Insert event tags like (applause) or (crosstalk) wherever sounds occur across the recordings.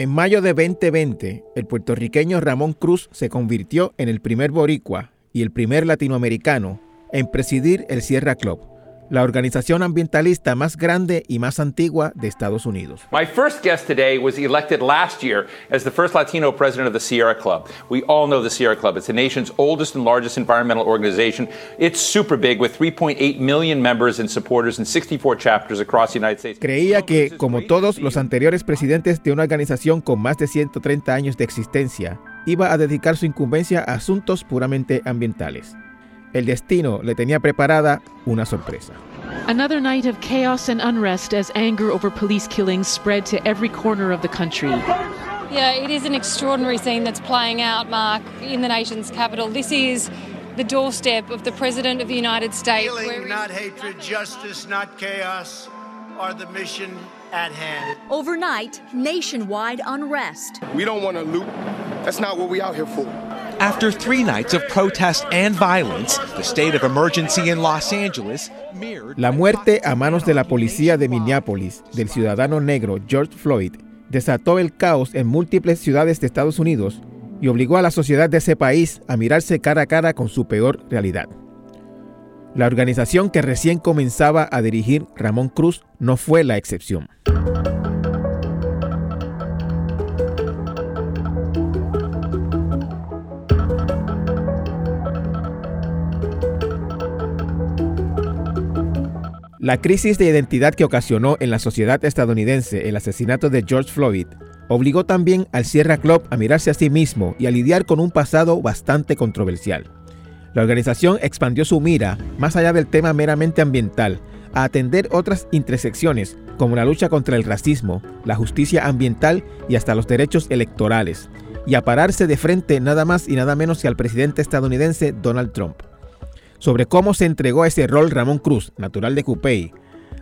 En mayo de 2020, el puertorriqueño Ramón Cruz se convirtió en el primer boricua y el primer latinoamericano en presidir el Sierra Club, la organización ambientalista más grande y más antigua de Estados Unidos. My first guest today was elected last year as the first Latino president of the Sierra Club. We all know the Sierra Club. It's the nation's oldest and largest environmental organization. It's super big with 3.8 million members and supporters in 64 chapters across the United States. Creía que, como todos los anteriores presidentes de una organización con más de 130 años de existencia, iba a dedicar su incumbencia a asuntos puramente ambientales. El destino le tenía preparada una sorpresa. Another night of chaos and unrest as anger over police killings spread to every corner of the country. Yeah, it is an extraordinary scene that's playing out, Mark, in the nation's capital. This is the doorstep of the President of the United States. Healing, not hatred, justice, not chaos, are the mission at hand. Overnight, nationwide unrest. We don't want to loot. That's not what we out here for. After three nights of protest and violence, the state of emergency in Los Angeles mirrored. La muerte a manos de la policía de Minneapolis del ciudadano negro George Floyd desató el caos en múltiples ciudades de Estados Unidos y obligó a la sociedad de ese país a mirarse cara a cara con su peor realidad. La organización que recién comenzaba a dirigir Ramón Cruz no fue la excepción. La crisis de identidad que ocasionó en la sociedad estadounidense el asesinato de George Floyd obligó también al Sierra Club a mirarse a sí mismo y a lidiar con un pasado bastante controversial. La organización expandió su mira más allá del tema meramente ambiental a atender otras intersecciones como la lucha contra el racismo, la justicia ambiental y hasta los derechos electorales, y a pararse de frente nada más y nada menos que al presidente estadounidense Donald Trump. Sobre cómo se entregó ese rol Ramón Cruz, natural de Cupey,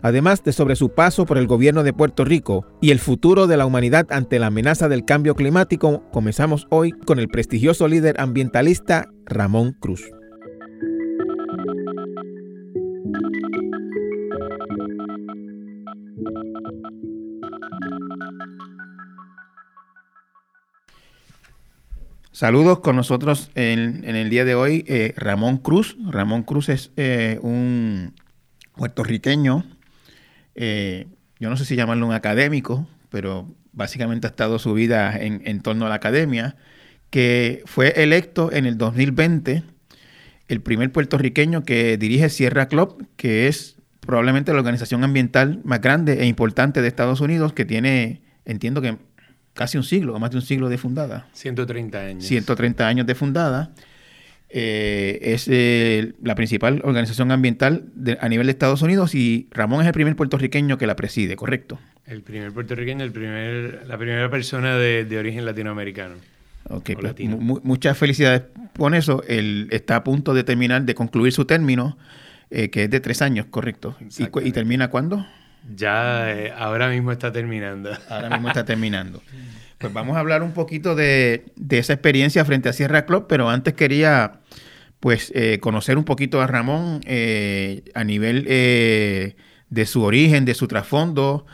además de sobre su paso por el gobierno de Puerto Rico y el futuro de la humanidad ante la amenaza del cambio climático, comenzamos hoy con el prestigioso líder ambientalista Ramón Cruz. Saludos con nosotros en, el día de hoy eh, Ramón Cruz. Ramón Cruz es eh, un puertorriqueño, eh, yo no sé si llamarlo un académico, pero básicamente ha estado su vida en, en, torno a la academia, que fue electo en el 2020 el primer puertorriqueño que dirige Sierra Club, que es probablemente la organización ambiental más grande e importante de Estados Unidos, que tiene, entiendo que casi un siglo, o más de un siglo de fundada. 130 años. 130 años de fundada. Eh, es eh, la principal organización ambiental a nivel de Estados Unidos y Ramón es el primer puertorriqueño que la preside, ¿correcto? El primer puertorriqueño, el primer, la primera persona de, origen latinoamericano. Ok, pues, muchas felicidades con eso. Él está a punto de terminar, de concluir su término, eh, que es de tres años, ¿correcto? ¿Y, ¿Y, termina cuándo? Ya ahora mismo está terminando. Ahora mismo está terminando. (laughs) Pues vamos a hablar un poquito de, esa experiencia frente a Sierra Club, pero antes quería pues eh, conocer un poquito a Ramón eh, a nivel eh, de su origen, de su trasfondo.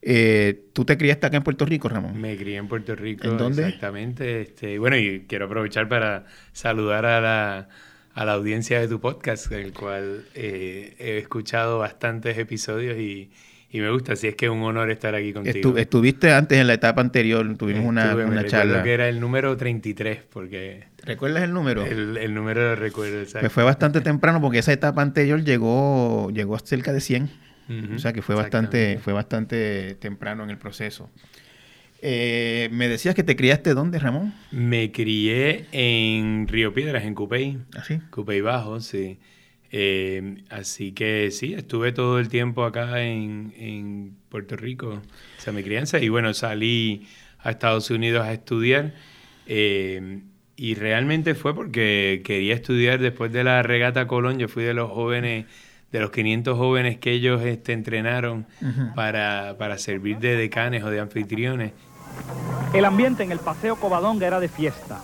¿Tú te criaste acá en Puerto Rico, Ramón? Me crié en Puerto Rico. ¿En dónde? Exactamente. Este, bueno, y quiero aprovechar para saludar a la, a la audiencia de tu podcast, el cual he escuchado bastantes episodios y, y me gusta, así es que es un honor estar aquí contigo. estuviste antes en la etapa anterior, tuvimos una, una charla. que era el número 33, porque... ¿Recuerdas el número? El, número lo recuerdo, exacto. Pues fue bastante temprano porque esa etapa anterior llegó, llegó a cerca de 100. o sea que fue bastante, fue bastante temprano en el proceso. Eh, me decías que te criaste dónde, Ramón? Me crié en Río Piedras, en Cupey. ¿Ah, sí? Cupey Bajo, sí. Eh, así que sí, estuve todo el tiempo acá en, Puerto Rico, o sea, mi crianza, y bueno, salí a Estados Unidos a estudiar. Eh, y realmente fue porque quería estudiar después de la regata Colón. Yo fui de los jóvenes, de los 500 jóvenes que ellos este, entrenaron para, para servir de decanes o de anfitriones. El ambiente en el Paseo Covadonga era de fiesta.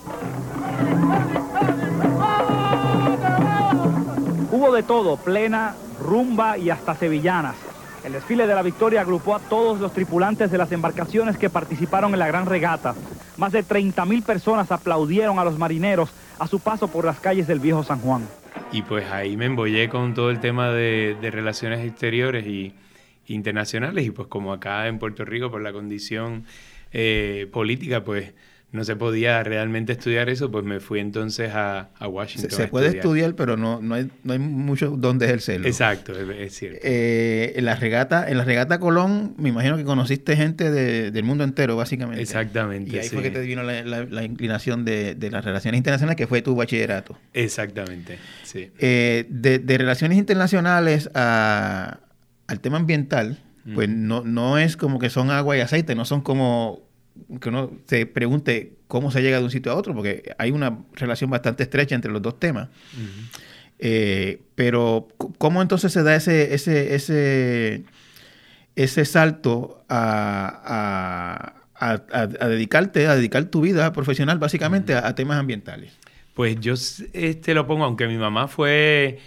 Hubo de todo, plena, rumba y hasta sevillanas. El desfile de la victoria agrupó a todos los tripulantes de las embarcaciones que participaron en la gran regata. Más de 30.000 personas aplaudieron a los marineros a su paso por las calles del viejo San Juan. Y pues ahí me embollé con todo el tema de, relaciones exteriores y internacionales y pues como acá en Puerto Rico por la condición eh, política pues no se podía realmente estudiar eso, pues me fui entonces a, a Washington. Se, se puede estudiar, pero no, no, hay, no hay mucho donde ejercerlo. Exacto, es, es cierto. Eh, en la regata, en la regata Colón, me imagino que conociste gente de, del mundo entero, básicamente. Exactamente. Y ahí sí. fue que te vino la, la, la inclinación de, de, las relaciones internacionales, que fue tu bachillerato. Exactamente, sí. Eh, de, de, relaciones internacionales a, al tema ambiental, pues no, no es como que son agua y aceite, no son como que uno se pregunte cómo se llega de un sitio a otro, porque hay una relación bastante estrecha entre los dos temas. Uh -huh. eh, pero, ¿cómo entonces se da ese, ese, ese, ese salto a, a, a, a dedicarte, a dedicar tu vida profesional básicamente uh -huh. a, temas ambientales? Pues yo este, lo pongo, aunque mi mamá fue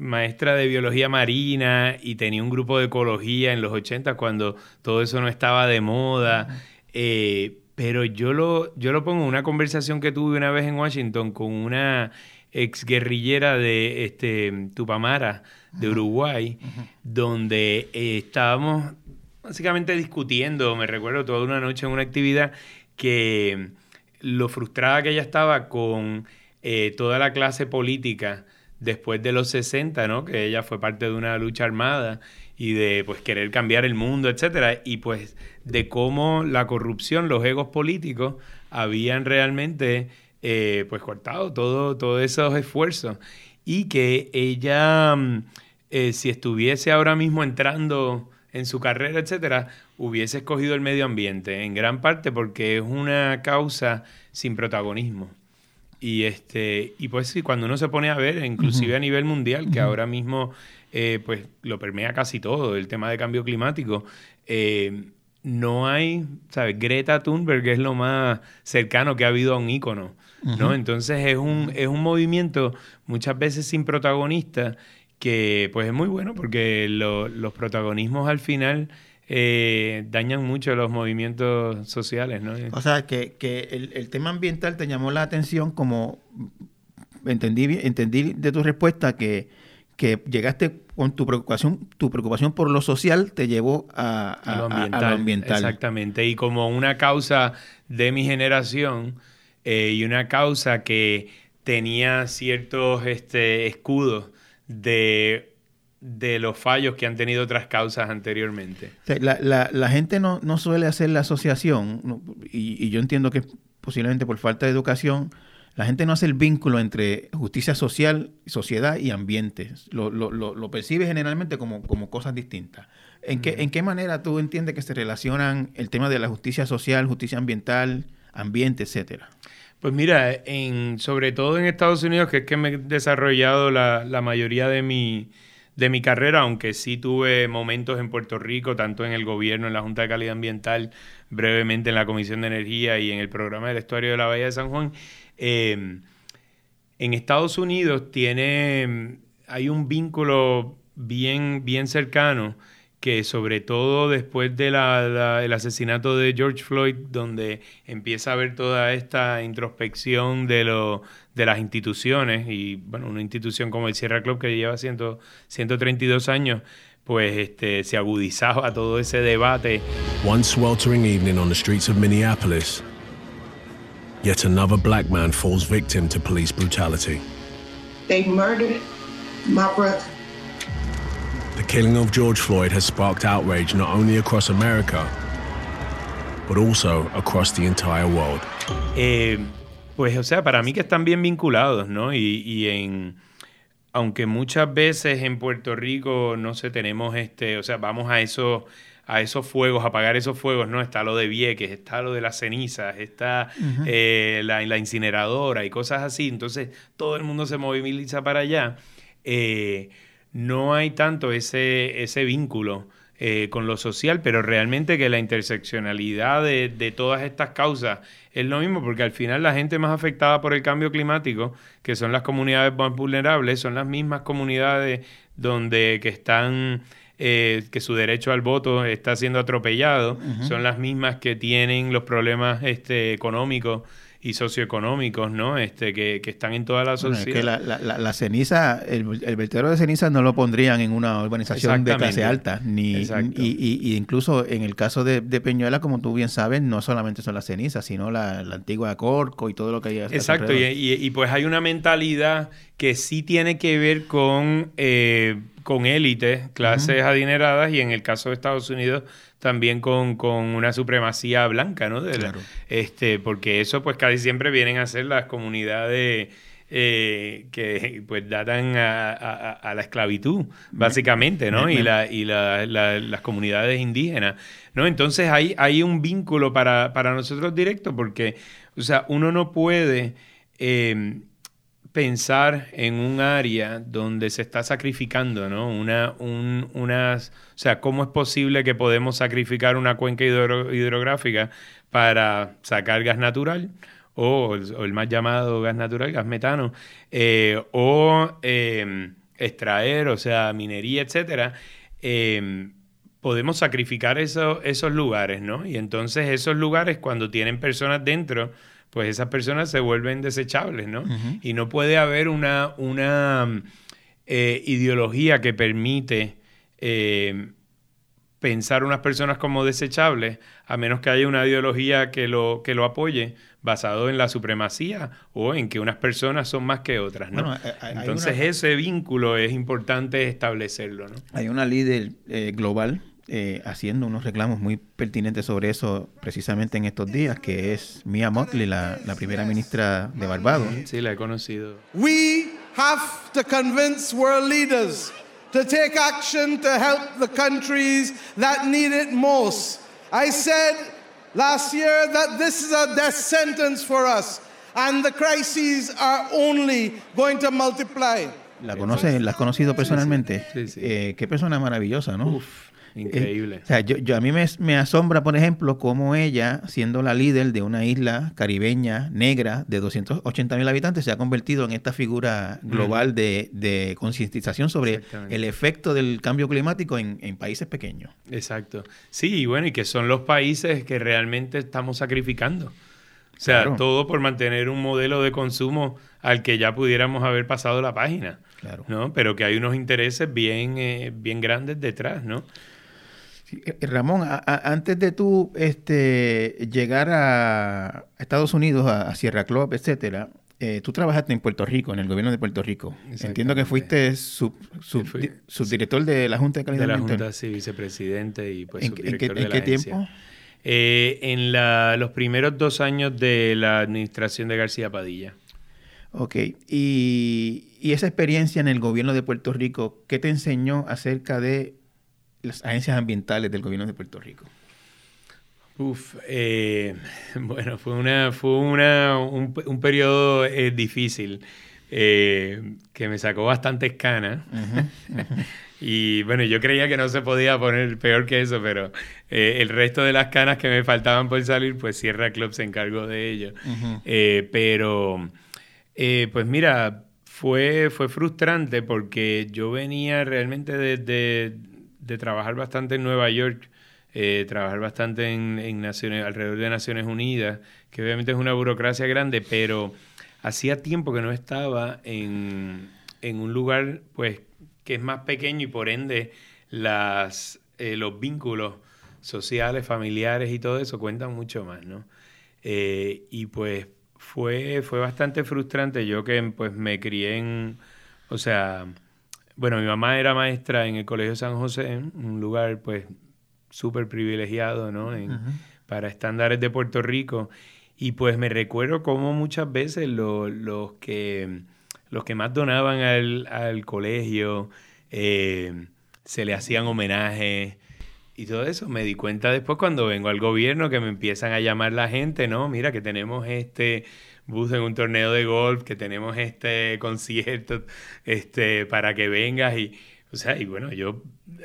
maestra de biología marina y tenía un grupo de ecología en los 80 cuando todo eso no estaba de moda. Uh -huh. Eh, pero yo lo, yo lo pongo en una conversación que tuve una vez en Washington con una exguerrillera de este, Tupamara, de Uruguay, uh -huh. donde eh, estábamos básicamente discutiendo, me recuerdo toda una noche en una actividad, que lo frustrada que ella estaba con eh, toda la clase política después de los 60, ¿no? que ella fue parte de una lucha armada y de pues querer cambiar el mundo, etcétera, y pues de cómo la corrupción, los egos políticos habían realmente eh, pues cortado todo, todos esos esfuerzos y que ella eh, si estuviese ahora mismo entrando en su carrera, etcétera, hubiese escogido el medio ambiente en gran parte porque es una causa sin protagonismo. Y este y pues sí, cuando uno se pone a ver, inclusive uh -huh. a nivel mundial, que uh -huh. ahora mismo eh, pues lo permea casi todo, el tema de cambio climático, eh, no hay, ¿sabes? Greta Thunberg es lo más cercano que ha habido a un ícono, ¿no? Uh -huh. Entonces es un, es un movimiento muchas veces sin protagonista que pues es muy bueno porque lo, los protagonismos al final eh, dañan mucho los movimientos sociales, ¿no? O sea, que, que el, el, tema ambiental te llamó la atención como entendí, entendí de tu respuesta que, que llegaste con tu preocupación, tu preocupación por lo social te llevó a, lo, ambiental, a lo, ambiental, Exactamente, y como una causa de mi generación eh, y una causa que tenía ciertos este, escudos de de los fallos que han tenido otras causas anteriormente. La, la, la gente no, no, suele hacer la asociación, y, yo entiendo que posiblemente por falta de educación, la gente no hace el vínculo entre justicia social, sociedad y ambiente. Lo, lo, lo, lo percibe generalmente como, como cosas distintas. ¿En, qué, ¿En qué manera tú entiendes que se relacionan el tema de la justicia social, justicia ambiental, ambiente, etcétera? Pues mira, en, sobre todo en Estados Unidos, que es que me he desarrollado la, la mayoría de mi de mi carrera, aunque sí tuve momentos en Puerto Rico, tanto en el gobierno, en la Junta de Calidad Ambiental, brevemente en la Comisión de Energía y en el programa del Estuario de la Bahía de San Juan. Eh, en Estados Unidos tiene, hay un vínculo bien, bien cercano que sobre todo después del de asesinato de George Floyd, donde empieza a haber toda esta introspección de, lo, de las instituciones, y bueno, una institución como el Sierra Club que lleva 100, 132 años, pues este, se agudizaba todo ese debate. One sweltering evening on the streets of Minneapolis, yet another black man falls victim to police brutality. They murdered my brother. The killing of George Floyd has sparked outrage not only across America, but also across the entire world. Eh, pues, o sea, para mí que están bien vinculados, ¿no? Y, y, en. Aunque muchas veces en Puerto Rico, no sé, tenemos este. O sea, vamos a esos a esos fuegos, a apagar esos fuegos, ¿no? Está lo de Vieques, está lo de las cenizas, está uh -huh. eh, la, la, incineradora y cosas así. Entonces, todo el mundo se moviliza para allá. Eh, no hay tanto ese, ese vínculo eh, con lo social, pero realmente que la interseccionalidad de, de, todas estas causas es lo mismo, porque al final la gente más afectada por el cambio climático, que son las comunidades más vulnerables, son las mismas comunidades donde que están eh, que su derecho al voto está siendo atropellado, son las mismas que tienen los problemas este, económicos y socioeconómicos, ¿no? Este, que, que están en toda la sociedad. que la, la, la, ceniza, el, el, vertedero de ceniza no lo pondrían en una urbanización de clase alta, ni y, y, y, incluso en el caso de, de, Peñuela, como tú bien sabes, no solamente son las cenizas, sino la, la antigua Corco y todo lo que hay. Exacto, y, pues hay una mentalidad que sí tiene que ver con, eh, con élites, clases adineradas, y en el caso de Estados Unidos también con, con una supremacía blanca, ¿no? De la, este, porque eso pues casi siempre vienen a ser las comunidades eh, que pues datan a, a, a, la esclavitud, básicamente, ¿no? y, la, y la, las comunidades indígenas, ¿no? Entonces hay, hay un vínculo para, para nosotros directo porque, o sea, uno no puede... Eh, pensar en un área donde se está sacrificando, ¿no? Una, un, unas, o sea, ¿cómo es posible que podemos sacrificar una cuenca hidrográfica para sacar gas natural? O el, más llamado gas natural, gas metano, eh, o em, extraer, o sea, minería, etcétera. Em, podemos sacrificar esos lugares, ¿no? Y entonces esos lugares, cuando tienen personas dentro, pues esas personas se vuelven desechables, ¿no? Y no puede haber una, una eh, ideología que permite eh, pensar unas personas como desechables, a menos que haya una ideología que lo, que lo apoye, basado en la supremacía o en que unas personas son más que otras, ¿no? Eh, Entonces ese vínculo es importante establecerlo, ¿no? Hay una líder global eh, haciendo unos reclamos muy pertinentes sobre eso precisamente en estos días, que es Mia Motley, la, la primera ministra de Barbados. Sí, la he conocido. We have to convince world leaders to take action to help the countries that need it most. I said last year that this is a death sentence for us and the crises are only going to multiply. ¿La conoce, ¿La has conocido personalmente? Sí, sí. Eh, qué persona maravillosa, ¿no? Uf. Increíble. o sea, yo, yo, a mí me, me, asombra, por ejemplo, cómo ella, siendo la líder de una isla caribeña negra de 280 mil habitantes, se ha convertido en esta figura global de, de concientización sobre el efecto del cambio climático en, en, países pequeños. Exacto. Sí, y bueno, y que son los países que realmente estamos sacrificando. O sea, claro. todo por mantener un modelo de consumo al que ya pudiéramos haber pasado la página. Claro. ¿no? Pero que hay unos intereses bien, eh, bien grandes detrás, ¿no? Eh, Ramón, a, a, antes de tú este, llegar a Estados Unidos, a, a Sierra Club, etcétera, eh, tú trabajaste en Puerto Rico, en el gobierno de Puerto Rico. Entiendo que fuiste sub, sub, fui, subdirector de la Junta de Calidad De la Junta, sí, vicepresidente y pues ¿En, subdirector ¿en qué, de la ¿en qué tiempo? Eh, en la, los primeros dos años de la administración de García Padilla. Ok, y, y esa experiencia en el gobierno de Puerto Rico, ¿qué te enseñó acerca de las agencias ambientales del gobierno de Puerto Rico? Uf, eh, (laughs) bueno, fue una, fue una, un, un periodo eh, difícil eh, que me sacó bastantes canas. Uh -huh, uh -huh. y bueno, yo creía que no se podía poner peor que eso, pero el resto de las canas que me faltaban por salir, pues Sierra Club se encargó de ello. Uh -huh. pero, pues mira, fue, fue frustrante porque yo venía realmente desde... De, de trabajar bastante en Nueva York, eh, trabajar bastante en, en, Naciones, alrededor de Naciones Unidas, que obviamente es una burocracia grande, pero hacía tiempo que no estaba en, en un lugar pues que es más pequeño y por ende las, eh, los vínculos sociales, familiares y todo eso cuentan mucho más, ¿no? Eh, y pues fue, fue bastante frustrante yo que pues me crié en, o sea, bueno, mi mamá era maestra en el Colegio San José, un lugar pues súper privilegiado, ¿no? En, uh -huh. Para estándares de Puerto Rico. Y pues me recuerdo cómo muchas veces lo, los, que, los que más donaban al, al colegio eh, se le hacían homenajes y todo eso. Me di cuenta después cuando vengo al gobierno que me empiezan a llamar la gente, ¿no? Mira que tenemos este bus en un torneo de golf, que tenemos este concierto este, para que vengas y, o sea, y bueno, yo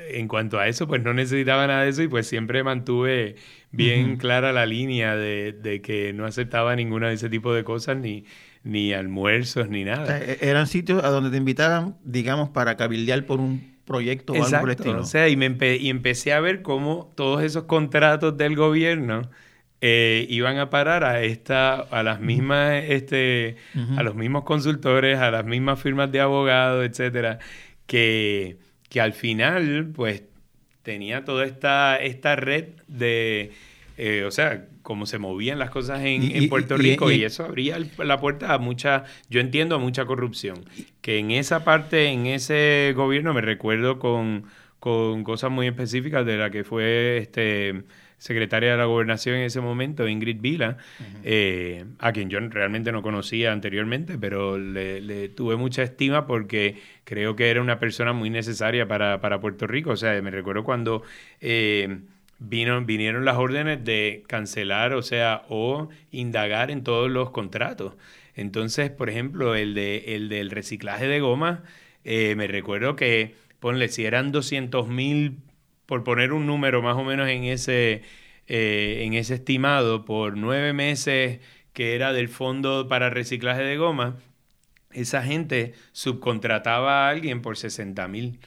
en cuanto a eso, pues no necesitaba nada de eso y pues siempre mantuve bien uh -huh. clara la línea de, de, que no aceptaba ninguna de ese tipo de cosas, ni, ni almuerzos, ni nada. O sea, e-, eran sitios a donde te invitaban, digamos, para cabildear por un proyecto o algo por el estilo. O sea, y, me y empecé a ver cómo todos esos contratos del gobierno eh, iban a parar a esta, a las mismas, este, a los mismos consultores, a las mismas firmas de abogados, etcétera, que, que al final, pues, tenía toda esta, esta red de, eh, o sea, cómo se movían las cosas en, Puerto Rico y, eso abría la puerta a mucha, yo entiendo, a mucha corrupción. Que en esa parte, en ese gobierno, me recuerdo con, con cosas muy específicas de la que fue este secretaria de la gobernación en ese momento, Ingrid Vila, eh, a quien yo realmente no conocía anteriormente, pero le, tuve mucha estima porque creo que era una persona muy necesaria para, Puerto Rico. O sea, me recuerdo cuando eh, vino, vinieron las órdenes de cancelar, o sea, o indagar en todos los contratos. Entonces, por ejemplo, el, de, el del reciclaje de goma, eh, me recuerdo que, ponle, si eran 200 mil por poner un número más o menos en ese, eh, en ese estimado, por nueve meses que era del fondo para reciclaje de goma, esa gente subcontrataba a alguien por 60 mil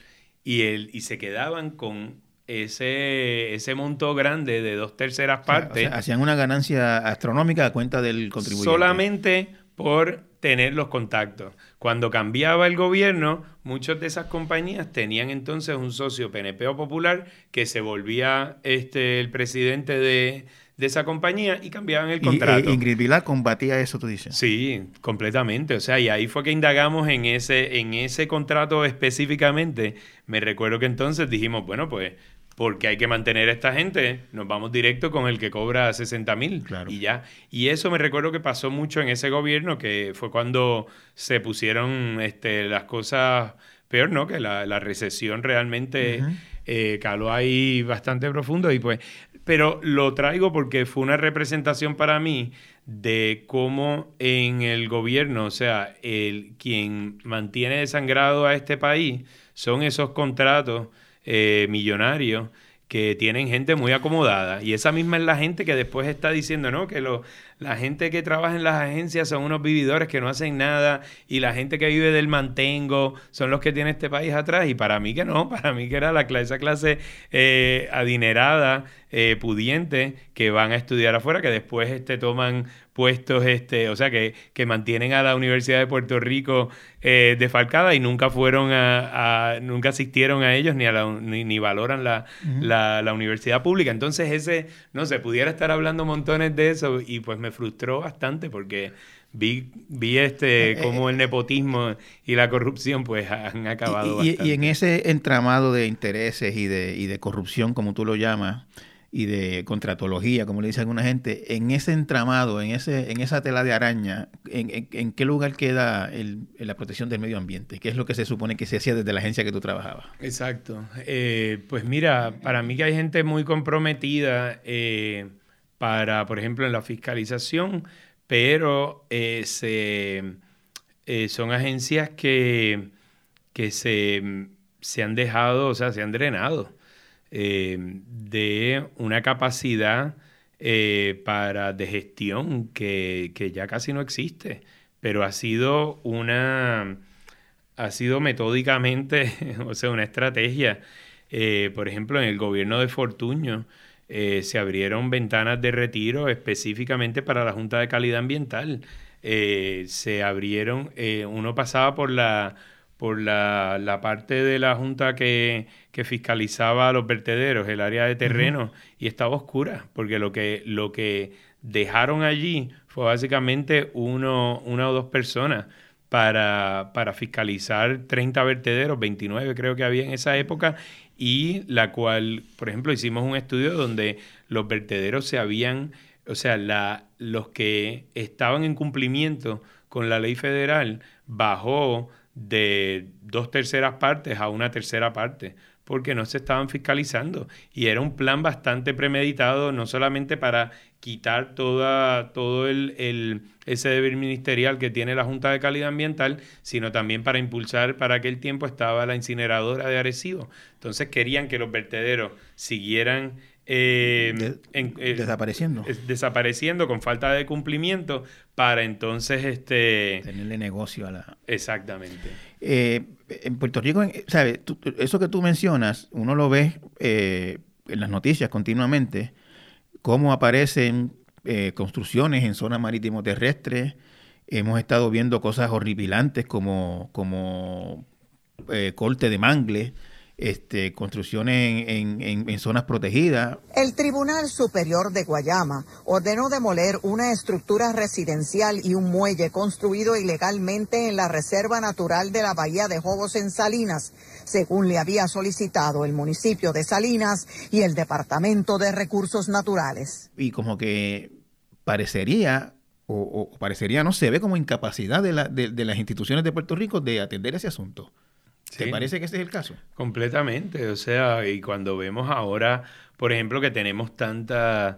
y, y se quedaban con ese, ese monto grande de dos terceras partes. hacían una ganancia astronómica a cuenta del contribuyente. Solamente por tener los contactos. Cuando cambiaba el gobierno, muchas de esas compañías tenían entonces un socio PNP o popular que se volvía este, el presidente de, esa compañía y cambiaban el contrato. Y, Ingrid Vilar combatía eso, tú dices. Sí, completamente. O sea, y ahí fue que indagamos en ese, en ese contrato específicamente. Me recuerdo que entonces dijimos, bueno, pues porque hay que mantener a esta gente, nos vamos directo con el que cobra 60 mil y ya. Y eso me recuerdo que pasó mucho en ese gobierno, que fue cuando se pusieron este, las cosas peor, ¿no? Que la, recesión realmente eh, caló ahí bastante profundo y pues... Pero lo traigo porque fue una representación para mí de cómo en el gobierno, o sea, el quien mantiene desangrado a este país son esos contratos eh, millonarios que tienen gente muy acomodada. Y esa misma es la gente que después está diciendo, ¿no? Que lo, la gente que trabaja en las agencias son unos vividores que no hacen nada y la gente que vive del mantengo son los que tiene este país atrás. Y para mí que no, (laughs) para mí que era la clase, esa clase eh, adinerada, eh, pudiente, que van a estudiar afuera, que después este, toman puestos, este, o sea, que, que mantienen a la Universidad de Puerto Rico eh, defalcada y nunca fueron a, nunca asistieron a ellos ni, a la, ni, valoran la, la, la, universidad pública. Entonces ese, no sé, pudiera estar hablando montones de eso y pues me frustró bastante porque vi, vi este eh, cómo el nepotismo y la corrupción pues han acabado y, y, en ese entramado de intereses y de, y de corrupción, como tú lo llamas, y de contratología, como le dice alguna gente, en ese entramado, en ese en esa tela de araña, ¿en, en, qué lugar queda el, la protección del medio ambiente? ¿Qué es lo que se supone que se hacía desde la agencia que tú trabajabas? Exacto. Eh, pues mira, para mí que hay gente muy comprometida eh, para, por ejemplo, en la fiscalización, pero eh, eh, son agencias que, que se, se, han dejado, o sea, se han drenado eh, de una capacidad para, de gestión que, que, ya casi no existe, pero ha sido una, ha sido metódicamente, (laughs) o sea, una estrategia. por ejemplo, en el gobierno de Fortuño, eh, se abrieron ventanas de retiro específicamente para la Junta de Calidad Ambiental. Eh, se abrieron, eh, uno pasaba por la por la, parte de la Junta que, fiscalizaba los vertederos, el área de terreno, y estaba oscura, porque lo que, lo que dejaron allí fue básicamente uno, una o dos personas para, para fiscalizar 30 vertederos, 29 creo que había en esa época, y la cual, por ejemplo, hicimos un estudio donde los vertederos se habían, o sea, la, los que estaban en cumplimiento con la ley federal bajó de dos terceras partes a una tercera parte porque no se estaban fiscalizando y era un plan bastante premeditado no solamente para quitar toda, todo el, ese deber ministerial que tiene la Junta de Calidad Ambiental, sino también para impulsar, para aquel tiempo estaba la incineradora de Arecibo. Entonces querían que los vertederos siguieran eh, desapareciendo. desapareciendo con falta de cumplimiento para entonces este tenerle negocio a la... Exactamente. Eh, en Puerto Rico, ¿sabes? eso que tú mencionas, uno lo ve en las noticias continuamente, cómo aparecen construcciones en zonas marítimo terrestres, hemos estado viendo cosas horripilantes como, como corte de mangle, este, construcciones en, zonas protegidas. El Tribunal Superior de Guayama ordenó demoler una estructura residencial y un muelle construido ilegalmente en la Reserva Natural de la Bahía de Jobos en Salinas, según le había solicitado el municipio de Salinas y el Departamento de Recursos Naturales. Y como que parecería o, parecería, no se ve como incapacidad de, de las instituciones de Puerto Rico de atender ese asunto. ¿Te parece que ese es el caso? Completamente. O sea, y cuando vemos ahora, por ejemplo, que tenemos tanta.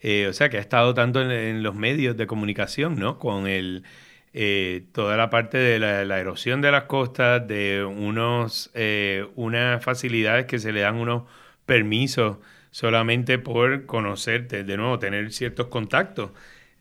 Eh, o sea, que ha estado tanto en, los medios de comunicación, ¿no? Con el. Eh, toda la parte de la, erosión de las costas, de unos, eh, unas facilidades que se le dan unos permisos solamente por conocerte, de nuevo, tener ciertos contactos.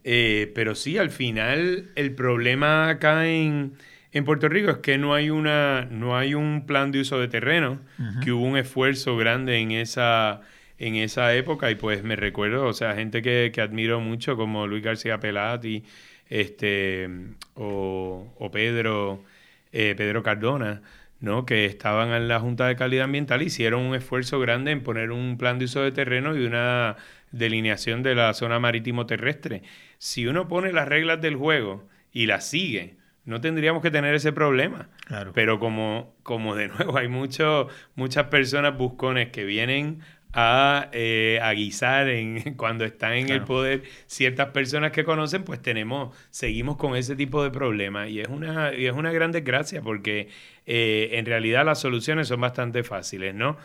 pero sí, al final, el problema acá en, en Puerto Rico es que no hay una no hay un plan de uso de terreno, que hubo un esfuerzo grande en esa en esa época y pues me recuerdo, o sea, gente que, admiro mucho como Luis García Pelati, este o, Pedro eh, Pedro Cardona, ¿no? que estaban en la Junta de Calidad Ambiental, hicieron un esfuerzo grande en poner un plan de uso de terreno y una delineación de la zona marítimo terrestre. Si uno pone las reglas del juego y las sigue, no tendríamos que tener ese problema. Claro. Pero como, como de nuevo hay mucho, muchas personas buscones que vienen a, eh, guisar en, (laughs) cuando están en el poder ciertas personas que conocen, pues tenemos, seguimos con ese tipo de problemas. Y es una, y es una gran desgracia porque eh, en realidad las soluciones son bastante fáciles, ¿no?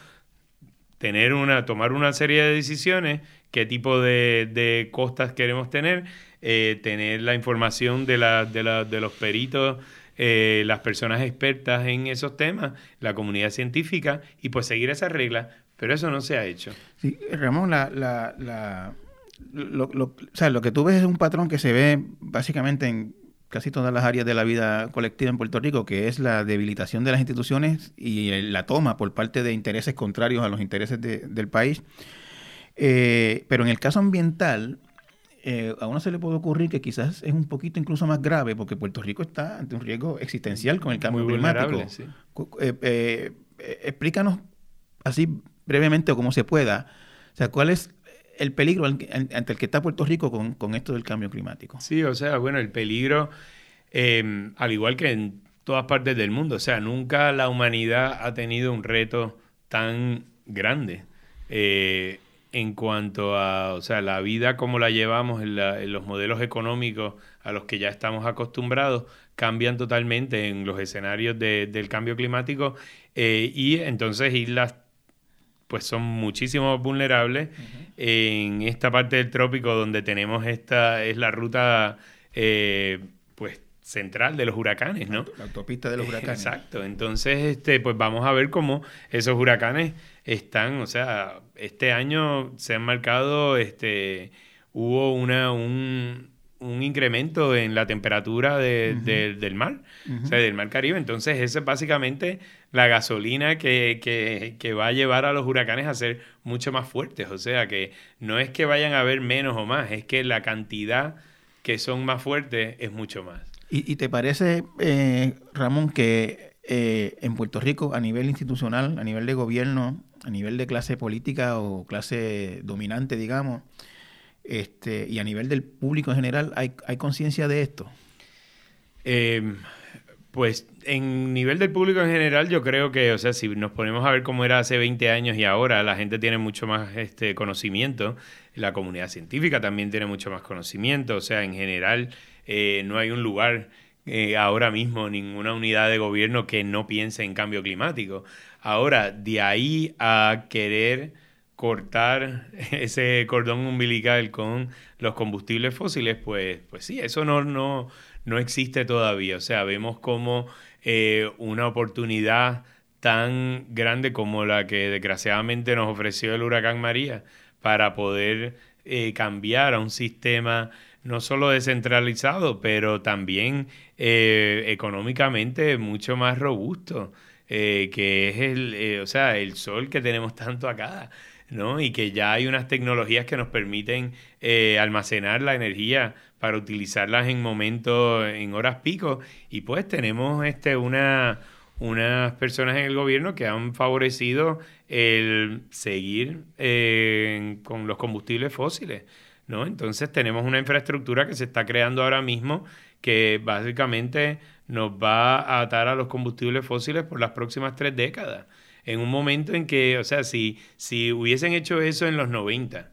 Tener una, tomar una serie de decisiones, qué tipo de, de costas queremos tener, eh, tener la información de, la, de, la, de los peritos, eh, las personas expertas en esos temas, la comunidad científica, y pues seguir esas reglas, pero eso no se ha hecho. Sí, Ramón, la, la, la lo, que tú ves es un patrón que se ve básicamente en casi todas las áreas de la vida colectiva en Puerto Rico, que es la debilitación de las instituciones y la toma por parte de intereses contrarios a los intereses del país. Eh, pero en el caso ambiental, eh, a uno se le puede ocurrir que quizás es un poquito incluso más grave porque Puerto Rico está ante un riesgo existencial con el cambio climático. Eh, eh, explícanos así brevemente o como se pueda, o sea, ¿cuál es el peligro ante el que está Puerto Rico con, esto del cambio climático? Sí, o sea, bueno, el peligro, em, al igual que en todas partes del mundo, o sea, nunca la humanidad ha tenido un reto tan grande en cuanto a, o sea, la vida como la llevamos en, los modelos económicos a los que ya estamos acostumbrados, cambian totalmente en los escenarios del cambio climático eh, y entonces islas pues son muchísimo vulnerables en esta parte del trópico donde tenemos esta, es la ruta eh, pues central de los huracanes, ¿no? La autopista de los (laughs) huracanes. Exacto. Entonces, este, pues vamos a ver cómo esos huracanes están, o sea, este año se han marcado, este, hubo una, un, incremento en la temperatura del mar, o sea, del mar Caribe. Entonces, esa es básicamente la gasolina que, que, va a llevar a los huracanes a ser mucho más fuertes. O sea, que no es que vayan a haber menos o más, es que la cantidad que son más fuertes es mucho más. ¿Y, te parece, eh, Ramón, que eh, en Puerto Rico, a nivel institucional, a nivel de gobierno, a nivel de clase política o clase dominante, digamos, este, y a nivel del público en general, ¿hay, hay conciencia de esto? Em, pues en nivel del público en general, yo creo que, o sea, si nos ponemos a ver cómo era hace 20 años y ahora, la gente tiene mucho más este, conocimiento, la comunidad científica también tiene mucho más conocimiento, o sea, en general eh, no hay un lugar eh, ahora mismo, ninguna unidad de gobierno que no piense en cambio climático. Ahora, de ahí a querer cortar (laughs) ese cordón umbilical con los combustibles fósiles, pues, pues sí, eso no, no, no existe todavía. O sea, vemos como eh, una oportunidad tan grande como la que desgraciadamente nos ofreció el huracán María para poder eh, cambiar a un sistema no solo descentralizado, pero también eh, económicamente mucho más robusto, eh, que es el, o sea, el sol que tenemos tanto acá. ¿no? Y que ya hay unas tecnologías que nos permiten almacenar la energía para utilizarlas en momentos, en horas pico. Y pues tenemos este, una, unas personas en el gobierno que han favorecido el seguir eh, con los combustibles fósiles. ¿no? Entonces tenemos una infraestructura que se está creando ahora mismo que básicamente nos va a atar a los combustibles fósiles por las próximas tres décadas. En un momento en que, o sea, si, si hubiesen hecho eso en los 90,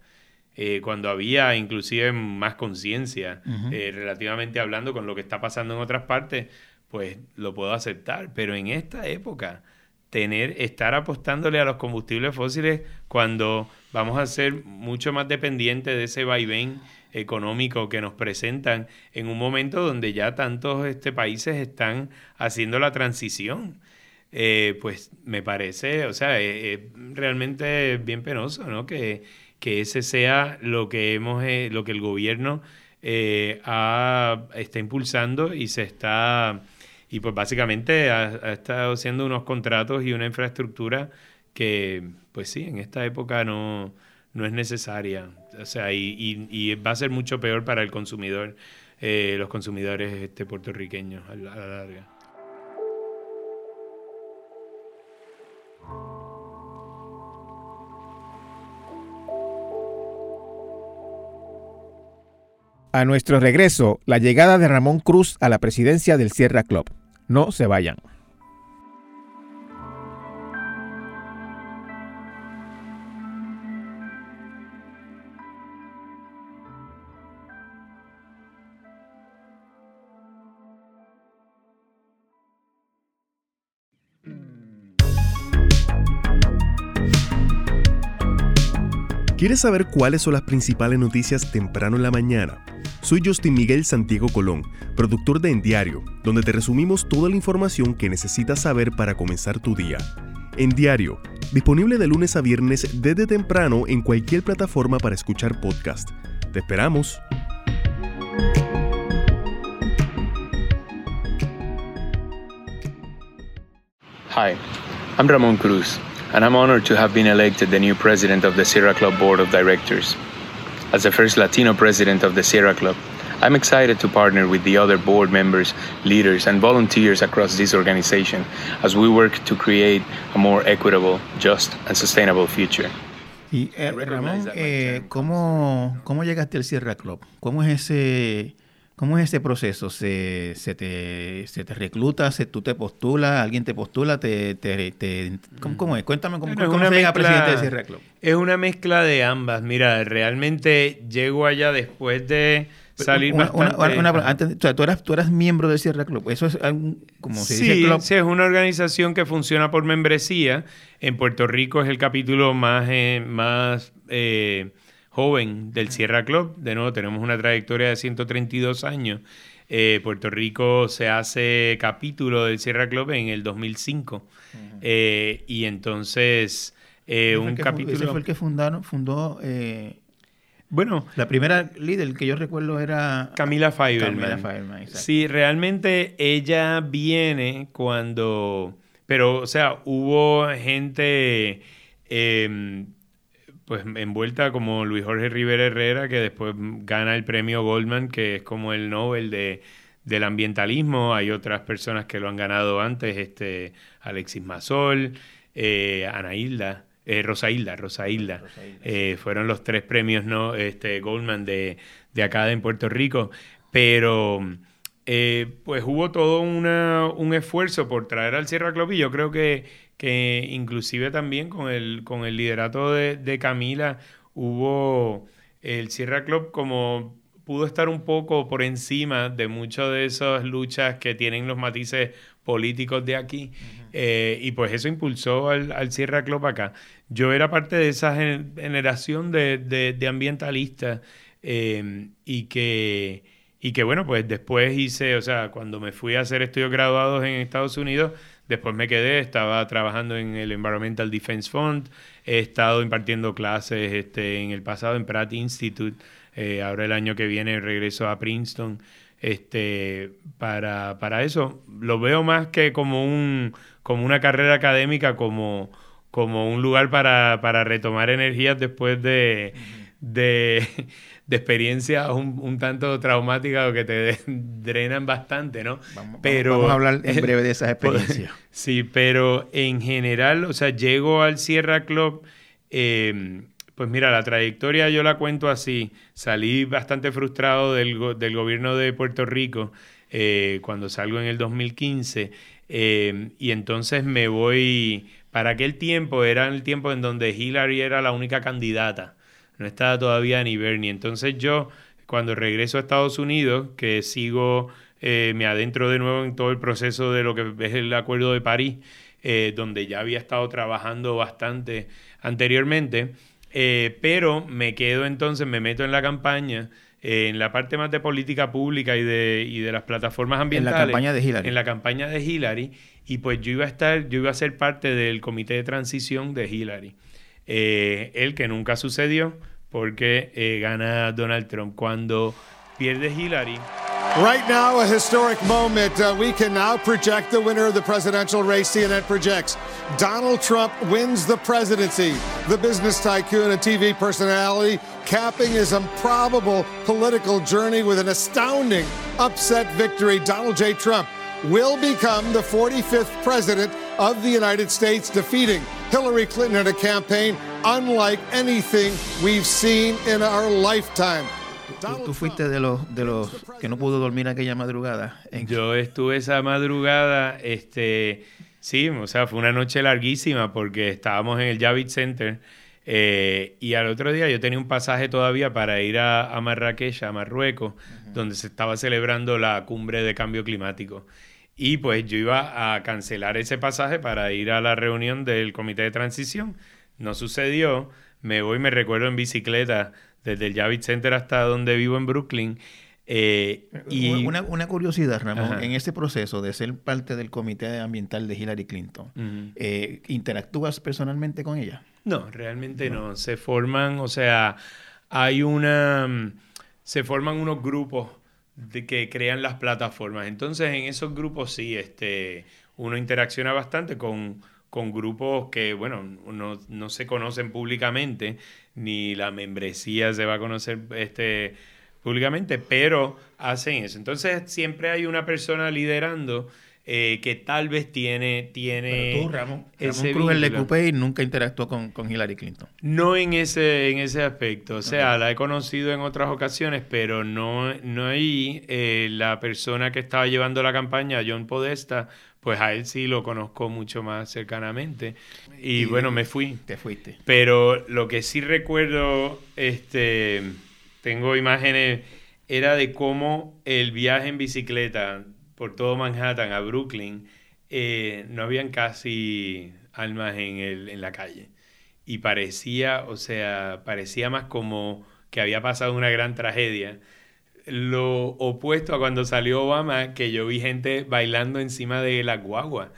eh, cuando había inclusive más conciencia, eh, relativamente hablando con lo que está pasando en otras partes, pues lo puedo aceptar. Pero en esta época, tener, estar apostándole a los combustibles fósiles cuando vamos a ser mucho más dependientes de ese vaivén económico que nos presentan en un momento donde ya tantos este, países están haciendo la transición. Eh, pues me parece, o sea, es realmente bien penoso, ¿no? Que, que ese sea lo que hemos, eh, lo que el gobierno eh, está impulsando y se está y pues básicamente ha, estado haciendo unos contratos y una infraestructura que, pues sí, en esta época no, no es necesaria. O sea, y, va a ser mucho peor para el consumidor, eh, los consumidores este, puertorriqueños a la larga. A nuestro regreso, la llegada de Ramón Cruz a la presidencia del Sierra Club. No se vayan. ¿Quieres saber cuáles son las principales noticias temprano en la mañana? Soy Justin Miguel Santiago Colón, productor de En Diario, donde te resumimos toda la información que necesitas saber para comenzar tu día. En Diario, disponible de lunes a viernes desde temprano en cualquier plataforma para escuchar podcast. Te esperamos. Hi, I'm Ramon Cruz, and I'm honored to have been elected the new president of the Sierra Club Board of Directors. As the first Latino president of the Sierra Club, I'm excited to partner with the other board members, leaders, and volunteers across this organization as we work to create a more equitable, just, and sustainable future. Y eh, Ramón, eh, ¿cómo, ¿cómo llegaste al Sierra Club? ¿Cómo es ese ¿Cómo es ese proceso? ¿Se, se, te, se te recluta? Se, ¿Tú te postulas? ¿Alguien te postula? Te, te, ¿cómo, es? Cuéntame cómo, cómo se llega presidente de Sierra Club. Es una mezcla de ambas. Mira, realmente llego allá después de salir una, bastante... tú, eras, tú eras miembro del Sierra Club. Eso es como se sí, dice Sí, es una organización que funciona por membresía. En Puerto Rico es el capítulo más... Eh, más eh, joven del Sierra Club. De nuevo, tenemos una trayectoria de 132 años. Eh, Puerto Rico se hace capítulo del Sierra Club en el 2005. Eh, y entonces, eh, un capítulo... Ese fue el que fundaron, fundó... bueno, la primera líder que yo recuerdo era Camila Feiberman. Camila sí, realmente ella viene cuando, pero o sea, hubo gente em, pues envuelta como Luis Jorge Rivera Herrera, que después gana el premio Goldman, que es como el Nobel de, del ambientalismo. Hay otras personas que lo han ganado antes, este Alexis Masol, eh, Ana Hilda, eh, Rosa Hilda, Rosa Hilda. Eh, fueron los tres premios ¿no? este, Goldman de, de acá en Puerto Rico. Pero eh, pues hubo todo una, un esfuerzo por traer al Sierra Club y yo creo que que inclusive también con el, con el liderato de, Camila hubo el Sierra Club como pudo estar un poco por encima de muchas de esas luchas que tienen los matices políticos de aquí. Eh, y pues eso impulsó al, Sierra Club acá. Yo era parte de esa generación de, ambientalistas eh, y que... Y que bueno, pues después hice, o sea, cuando me fui a hacer estudios graduados en Estados Unidos, Después me quedé, estaba trabajando en el Environmental Defense Fund, he estado impartiendo clases este, en el pasado en Pratt Institute, eh, ahora el año que viene regreso a Princeton. Este, para, para eso lo veo más que como, un, como una carrera académica, como, como un lugar para, para retomar energías después de, de, (laughs) de experiencias un, un, tanto traumáticas o que te (laughs) drenan bastante, ¿no? Vamos, pero, vamos a hablar en (laughs) breve de esas experiencias. sí, pero en general, o sea, llego al Sierra Club, eh, pues mira, la trayectoria yo la cuento así. Salí bastante frustrado del, del gobierno de Puerto Rico eh, cuando salgo en el 2015 eh, y entonces me voy, para aquel tiempo era el tiempo en donde Hillary era la única candidata no estaba todavía ni Bernie. Entonces yo, cuando regreso a Estados Unidos, que sigo, eh, me adentro de nuevo en todo el proceso de lo que es el Acuerdo de París, eh, donde ya había estado trabajando bastante anteriormente, eh, pero me quedo entonces, me meto en la campaña. en la parte más de política pública y de, y de las plataformas ambientales. En la campaña de Hillary. En la campaña de Hillary. Y pues yo iba a estar, yo iba a ser parte del comité de transición de Hillary. Eh, el que nunca sucedió porque eh, gana Donald Trump. Cuando pierde Hillary. Right now, a historic moment. Uh, we can now project the winner of the presidential race. CNN projects Donald Trump wins the presidency. The business tycoon and TV personality capping his improbable political journey with an astounding upset victory. Donald J. Trump will become the 45th president of the United States, defeating Hillary Clinton in a campaign unlike anything we've seen in our lifetime. ¿Tú, fuiste de los, de los que no pudo dormir aquella madrugada. Yo estuve esa madrugada, este, sí, o sea, fue una noche larguísima porque estábamos en el Javits Center eh, y al otro día yo tenía un pasaje todavía para ir a, a Marrakech, a Marruecos, donde se estaba celebrando la cumbre de cambio climático. Y pues yo iba a cancelar ese pasaje para ir a la reunión del comité de transición. No sucedió. Me voy, me recuerdo en bicicleta desde el Javits Center hasta donde vivo en Brooklyn. Eh, y... una, una, curiosidad, Ramón, en este proceso de ser parte del comité ambiental de Hillary Clinton, eh, ¿interactúas personalmente con ella? No, realmente no. Se forman, o sea, hay una... Se forman unos grupos de que crean las plataformas. Entonces, en esos grupos sí, este, uno interacciona bastante con, con grupos que, bueno, no, no, se conocen públicamente, ni la membresía se va a conocer este, públicamente, pero hacen eso. Entonces, siempre hay una persona liderando eh, que tal vez tiene... tiene Pero tú, Ramón, Ramón Cruz, el nunca interactuó con, con, Hillary Clinton. No en ese, en ese aspecto. O sea, la he conocido en otras ocasiones, pero no, no ahí. Eh, la persona que estaba llevando la campaña, John Podesta, pues a él sí lo conozco mucho más cercanamente. Y, y bueno, me fui. Te fuiste. Pero lo que sí recuerdo, este, tengo imágenes, era de cómo el viaje en bicicleta por todo Manhattan a Brooklyn, eh, no habían casi almas en, el, en la calle. Y parecía, o sea, parecía más como que había pasado una gran tragedia. Lo opuesto a cuando salió Obama, que yo vi gente bailando encima de la guagua,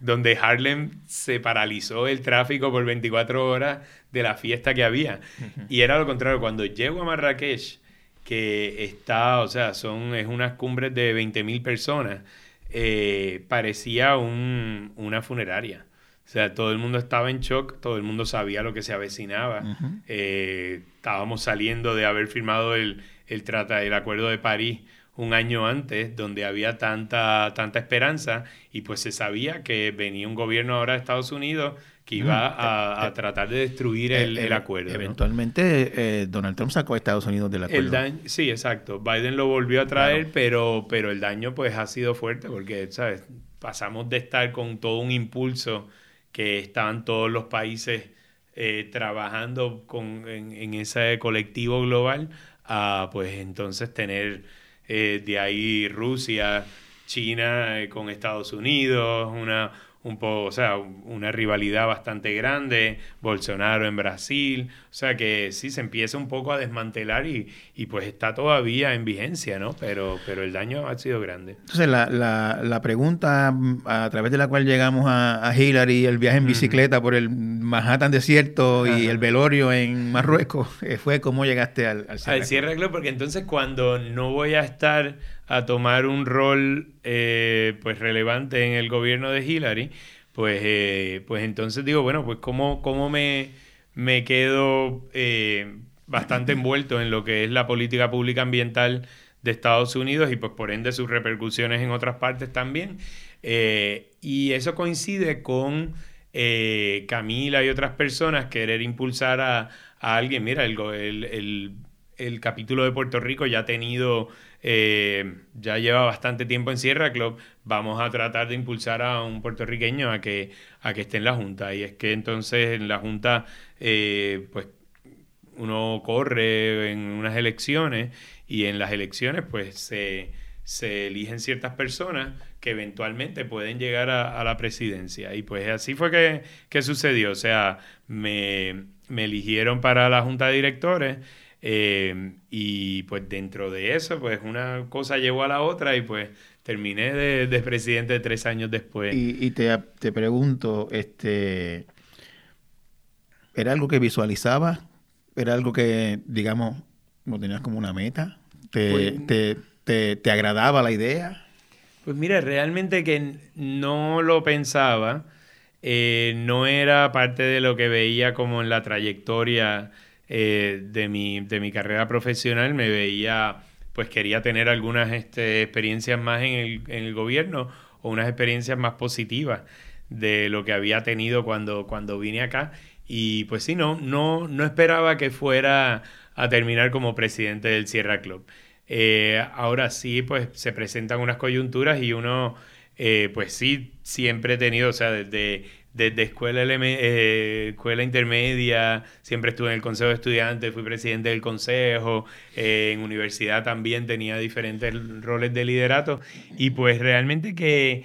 donde Harlem se paralizó el tráfico por 24 horas de la fiesta que había. Y era lo contrario, cuando llego a Marrakech, que está, o sea, son, es unas cumbres de 20.000 personas, eh, parecía un, una funeraria. O sea, todo el mundo estaba en shock, todo el mundo sabía lo que se avecinaba. Eh, estábamos saliendo de haber firmado el, el, trata, el Acuerdo de París un año antes, donde había tanta, tanta esperanza, y pues se sabía que venía un gobierno ahora de Estados Unidos que iba a, tratar de destruir el, el, acuerdo. Eventualmente eh, Donald Trump sacó a Estados Unidos del acuerdo. El daño, sí, exacto. Biden lo volvió a traer, pero, pero el daño pues ha sido fuerte porque, ¿sabes? Pasamos de estar con todo un impulso que estaban todos los países eh, trabajando con, en, ese colectivo global a pues entonces tener eh, de ahí Rusia, China con Estados Unidos, una un poco, o sea, una rivalidad bastante grande, Bolsonaro en Brasil, o sea que sí se empieza un poco a desmantelar y, y pues está todavía en vigencia, ¿no? Pero, pero el daño ha sido grande. Entonces la, la, la pregunta a través de la cual llegamos a, a Hillary, el viaje en bicicleta por el Manhattan desierto y el velorio en Marruecos, eh, fue cómo llegaste al, al Sierra, al Sierra Club. Porque entonces cuando no voy a estar a tomar un rol eh, pues relevante en el gobierno de Hillary, pues, eh, pues entonces digo, bueno, pues cómo, cómo me, me quedo eh, bastante envuelto en lo que es la política pública ambiental de Estados Unidos y pues por ende sus repercusiones en otras partes también. y eso coincide con Camila y otras personas querer impulsar a, a alguien. Mira, el, el, el capítulo de Puerto Rico ya ha tenido eh, ya lleva bastante tiempo en Sierra Club, vamos a tratar de impulsar a un puertorriqueño a que, a que esté en la Junta. Y es que entonces en la Junta, eh, pues uno corre en unas elecciones y en las elecciones pues se, eligen ciertas personas que eventualmente pueden llegar a, la presidencia. Y pues así fue que, que sucedió. O sea, me, me eligieron para la Junta de Directores. Eh, y pues dentro de eso, pues una cosa llevó a la otra y pues terminé de, presidente tres años después. Y, te, te, pregunto, este, ¿era algo que visualizabas? ¿Era algo que, digamos, no tenías como una meta? ¿Te, pues te, te, te agradaba la idea? Pues mira, realmente que no lo pensaba. Eh, no era parte de lo que veía como en la trayectoria eh, de, mi, de mi carrera profesional me veía, pues quería tener algunas este, experiencias más en el, en el gobierno o unas experiencias más positivas de lo que había tenido cuando, cuando vine acá. Y pues sí, no, no, no esperaba que fuera a terminar como presidente del Sierra Club. Eh, ahora sí, pues se presentan unas coyunturas y uno, eh, pues sí, siempre he tenido, o sea, desde desde escuela, eh, escuela intermedia, siempre estuve en el consejo de estudiantes, fui presidente del consejo, eh, en universidad también tenía diferentes roles de liderato. Y pues realmente que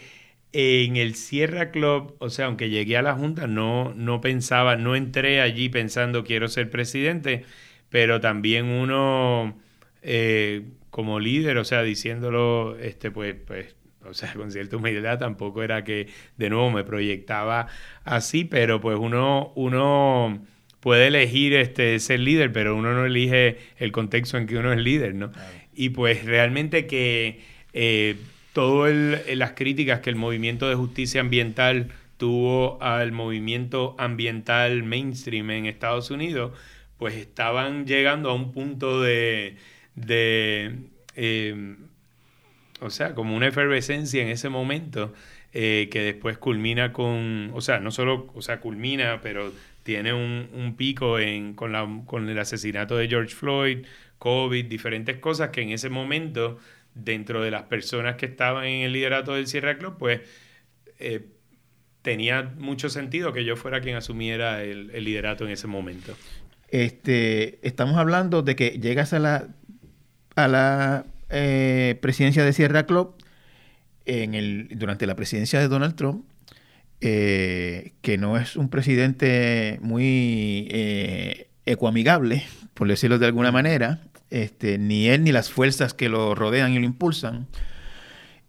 en el Sierra Club, o sea, aunque llegué a la Junta, no, no pensaba, no entré allí pensando quiero ser presidente, pero también uno eh, como líder, o sea, diciéndolo, este, pues, pues o sea, (laughs) con cierta humildad, tampoco era que de nuevo me proyectaba así, pero pues uno, uno puede elegir este, ser líder, pero uno no elige el contexto en que uno es líder, ¿no? Y pues realmente que eh, todas las críticas que el movimiento de justicia ambiental tuvo al movimiento ambiental mainstream en Estados Unidos, pues estaban llegando a un punto de, de eh, o sea, como una efervescencia en ese momento eh, que después culmina con, o sea, no solo, o sea, culmina, pero tiene un, pico en, con, la, con el asesinato de George Floyd, COVID, diferentes cosas que en ese momento, dentro de las personas que estaban en el liderato del Sierra Club, pues eh, tenía mucho sentido que yo fuera quien asumiera el, el liderato en ese momento. Este, estamos hablando de que llegas a la, a la eh, presidencia de Sierra Club en el, durante la presidencia de Donald Trump, eh, que no es un presidente muy eh, ecoamigable, por decirlo de alguna manera, este, ni él ni las fuerzas que lo rodean y lo impulsan.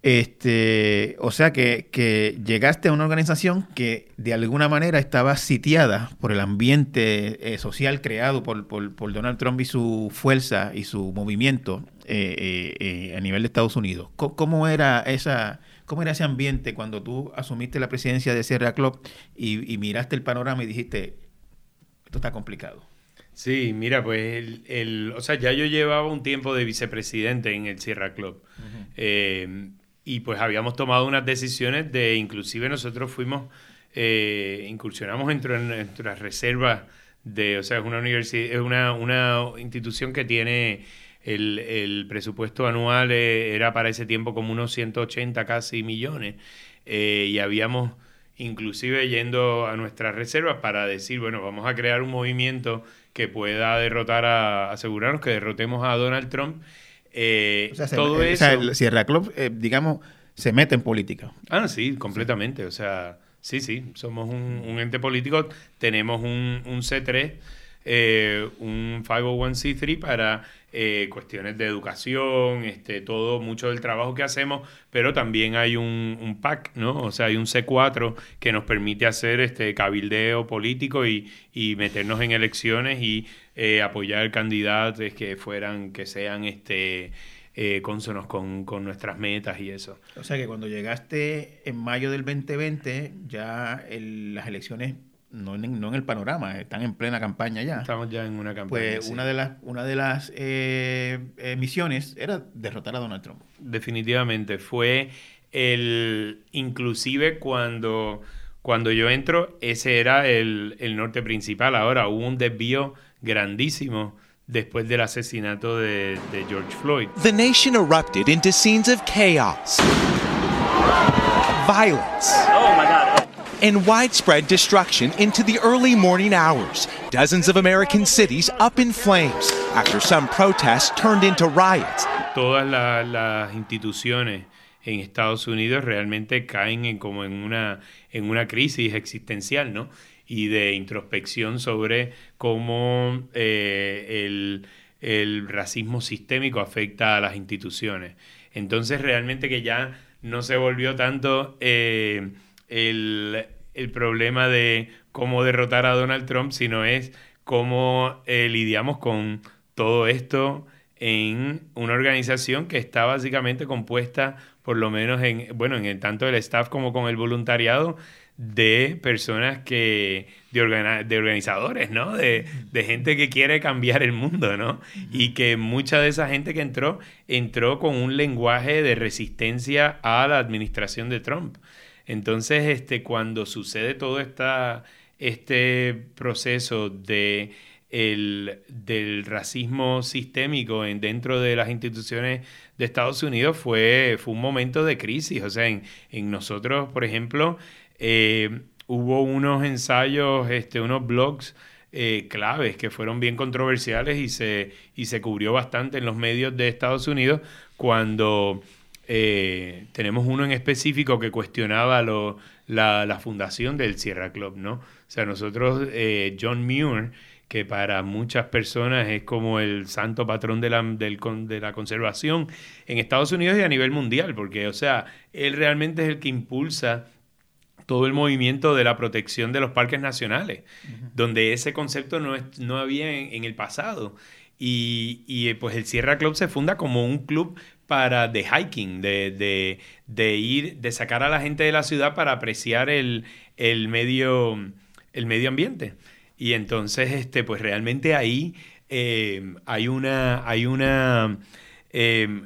Este, o sea que, llegaste a una organización que de alguna manera estaba sitiada por el ambiente eh, social creado por, Donald Trump y su fuerza y su movimiento eh, eh, a nivel de Estados Unidos. ¿Cómo, era esa, ¿Cómo era ese ambiente cuando tú asumiste la presidencia de Sierra Club y, miraste el panorama y dijiste, esto está complicado? Sí, mira, pues el, o sea, ya yo llevaba un tiempo de vicepresidente en el Sierra Club y pues habíamos tomado unas decisiones de, inclusive nosotros fuimos, eh, incursionamos entre, nuestras reservas de, o sea, es una universidad, es una, una institución que tiene el, el presupuesto anual eh, era para ese tiempo como unos 180 casi millones eh, y habíamos inclusive yendo a nuestras reservas para decir, bueno, vamos a crear un movimiento que pueda derrotar a, asegurarnos que derrotemos a Donald Trump eh, o sea, todo eso. O sea, el Sierra Club, eh, digamos, se mete en política. Ah, sí, completamente. O sea, Sí, sí, somos un, un ente político, tenemos un, un C3, eh, un 501c3 para eh, cuestiones de educación, este, todo, mucho del trabajo que hacemos, pero también hay un, un, PAC, ¿no? O sea, hay un C4 que nos permite hacer este cabildeo político y, y meternos en elecciones y eh, apoyar candidatos que fueran, que sean este eh, cónsonos con, con, nuestras metas y eso. O sea que cuando llegaste en mayo del 2020, ya las elecciones no en, no en, el panorama, están en plena campaña ya. Estamos ya en una campaña. Pues sí. una de las, una de las eh, eh, misiones era derrotar a Donald Trump. Definitivamente. Fue el. Inclusive cuando, cuando yo entro, ese era el, el norte principal. Ahora hubo un desvío grandísimo después del asesinato de, de, George Floyd. The nation erupted into scenes of chaos, violence, oh my God. And widespread destruction into the early morning hours. Dozens of American cities up in flames after some protests turned into riots. Todas la, las instituciones en Estados Unidos realmente caen en como en una, en una crisis existencial, ¿no? y de introspección sobre cómo eh, el, el, racismo sistémico afecta a las instituciones. Entonces realmente que ya no se volvió tanto eh, el, el, problema de cómo derrotar a Donald Trump, sino es cómo eh, lidiamos con todo esto en una organización que está básicamente compuesta, por lo menos en, bueno, en tanto el staff como con el voluntariado, de personas que, de, organ de organizadores, ¿no? De, de, gente que quiere cambiar el mundo, ¿no? Y que mucha de esa gente que entró, entró con un lenguaje de resistencia a la administración de Trump. Entonces, este, cuando sucede todo esta, este proceso de el, del racismo sistémico en, dentro de las instituciones de Estados Unidos, fue, fue un momento de crisis. O sea, en, en nosotros, por ejemplo, eh, hubo unos ensayos, este, unos blogs eh, claves que fueron bien controversiales y se, y se cubrió bastante en los medios de Estados Unidos cuando eh, tenemos uno en específico que cuestionaba lo, la, la, fundación del Sierra Club, ¿no? O sea, nosotros, eh, John Muir, que para muchas personas es como el santo patrón de la, del, de la conservación en Estados Unidos y a nivel mundial, porque, o sea, él realmente es el que impulsa todo el movimiento de la protección de los parques nacionales, uh -huh. donde ese concepto no, es, no había en, en, el pasado. Y, y, pues el Sierra Club se funda como un club para de hiking, de, de, ir, de sacar a la gente de la ciudad para apreciar el, el, medio, el medio ambiente. Y entonces, este, pues realmente ahí eh, hay una, hay una, eh,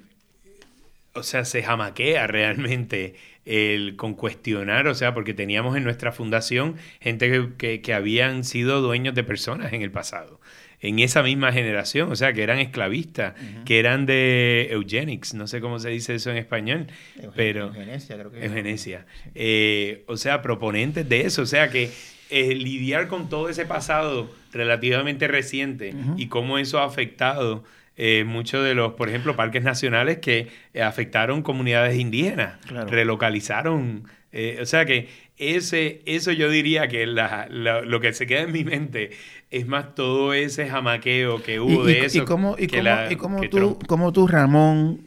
o sea, se jamaquea realmente el, con cuestionar, o sea, porque teníamos en nuestra fundación gente que, que, habían sido dueños de personas en el pasado, en esa misma generación, o sea, que eran esclavistas, uh -huh. que eran de eugenics, no sé cómo se dice eso en español, Eugen pero... Eugenesia, creo que Eugenesia. Eh, o sea, proponentes de eso, o sea, que eh, lidiar con todo ese pasado relativamente reciente uh -huh. y cómo eso ha afectado eh, muchos de los, por ejemplo, parques nacionales que afectaron comunidades indígenas, claro. relocalizaron. Eh, o sea que ese, eso yo diría que la, la, lo que se queda en mi mente es más todo ese jamaqueo que hubo y, de y, eso. Y cómo, y que cómo, la, y cómo que tú, Trump. cómo tú, Ramón,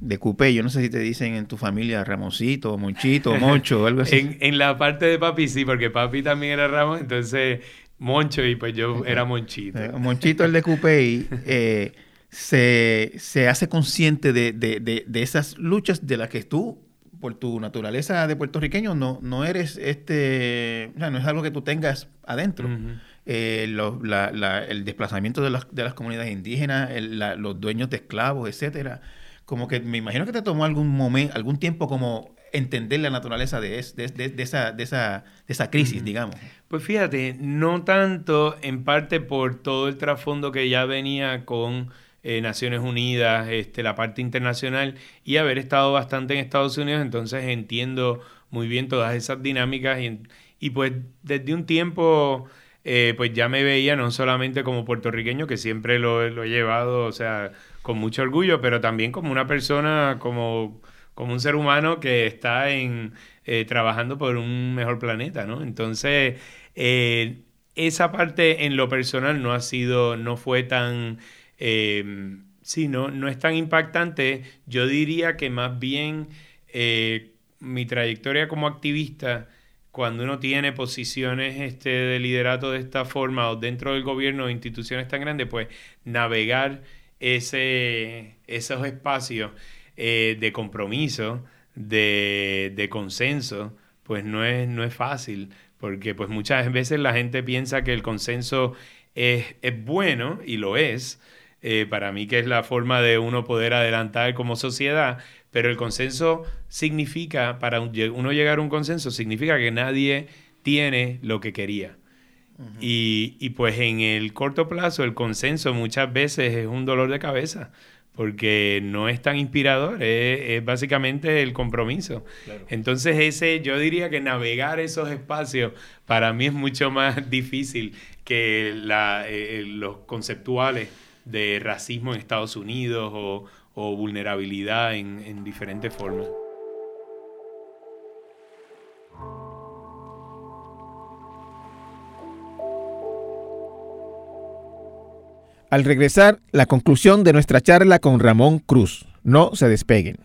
de Cupé, yo no sé si te dicen en tu familia Ramoncito, Monchito, Moncho o (laughs) algo así. en, en la parte de papi sí, porque papi también era Ramón, entonces Moncho y pues yo era Monchito. Eh, Monchito el de Cupé, eh, se, se, hace consciente de, de, de, de, esas luchas de las que tú, por tu naturaleza de puertorriqueño, no, no eres este, o sea, no es algo que tú tengas adentro. Uh -huh. eh, lo, la, la, el desplazamiento de las, de las comunidades indígenas, el, la, los dueños de esclavos, etcétera. Como que me imagino que te tomó algún momento, algún tiempo como entender la naturaleza de, es, de, de, de, esa, de, esa, de esa crisis, uh -huh. digamos. Pues fíjate, no tanto en parte por todo el trasfondo que ya venía con eh, Naciones Unidas, este, la parte internacional y haber estado bastante en Estados Unidos, entonces entiendo muy bien todas esas dinámicas y, y pues desde un tiempo eh, pues ya me veía no solamente como puertorriqueño, que siempre lo, lo, he llevado, o sea, con mucho orgullo, pero también como una persona como como un ser humano que está en, eh, trabajando por un mejor planeta, ¿no? Entonces, eh, esa parte en lo personal no ha sido, no fue tan, eh, sí, no, es tan impactante. Yo diría que más bien mi trayectoria como activista, cuando uno tiene posiciones este, de liderato de esta forma o dentro del gobierno o instituciones tan grandes, pues navegar ese, esos espacios de compromiso de, consenso, pues no es, no es fácil, porque pues muchas veces la gente piensa que el consenso es, bueno, y lo es, eh, para mí que es la forma de uno poder adelantar como sociedad, pero el consenso significa, para uno llegar a un consenso, significa que nadie tiene lo que quería. y, y, pues en el corto plazo el consenso muchas veces es un dolor de cabeza, porque no es tan inspirador, es, básicamente el compromiso. Entonces ese, yo diría que navegar esos espacios para mí es mucho más (laughs) difícil que la, eh, los conceptuales de racismo en Estados Unidos o, vulnerabilidad en, en diferentes formas. Al regresar, la conclusión de nuestra charla con Ramón Cruz. No se despeguen.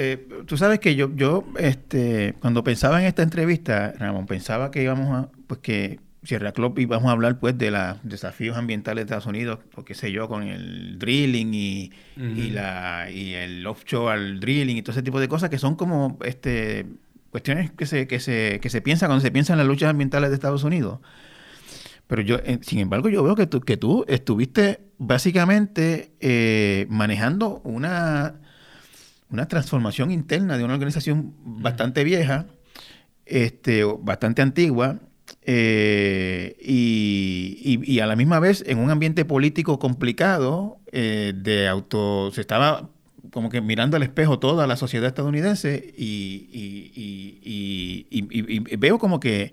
Eh, tú sabes que yo, yo, este, cuando pensaba en esta entrevista, Ramón, pensaba que íbamos a, pues que Sierra Club y vamos a hablar pues de los desafíos ambientales de Estados Unidos, o qué sé yo, con el drilling y, la, y el offshore drilling y todo ese tipo de cosas que son como este cuestiones que se, que se, que se piensa cuando se piensa en las luchas ambientales de Estados Unidos. Pero yo, eh, sin embargo, yo veo que tú, que tú estuviste básicamente eh, manejando una, una transformación interna de una organización bastante vieja, este, bastante antigua, eh, y, a la misma vez en un ambiente político complicado eh, de auto se estaba como que mirando al espejo toda la sociedad estadounidense y, veo como que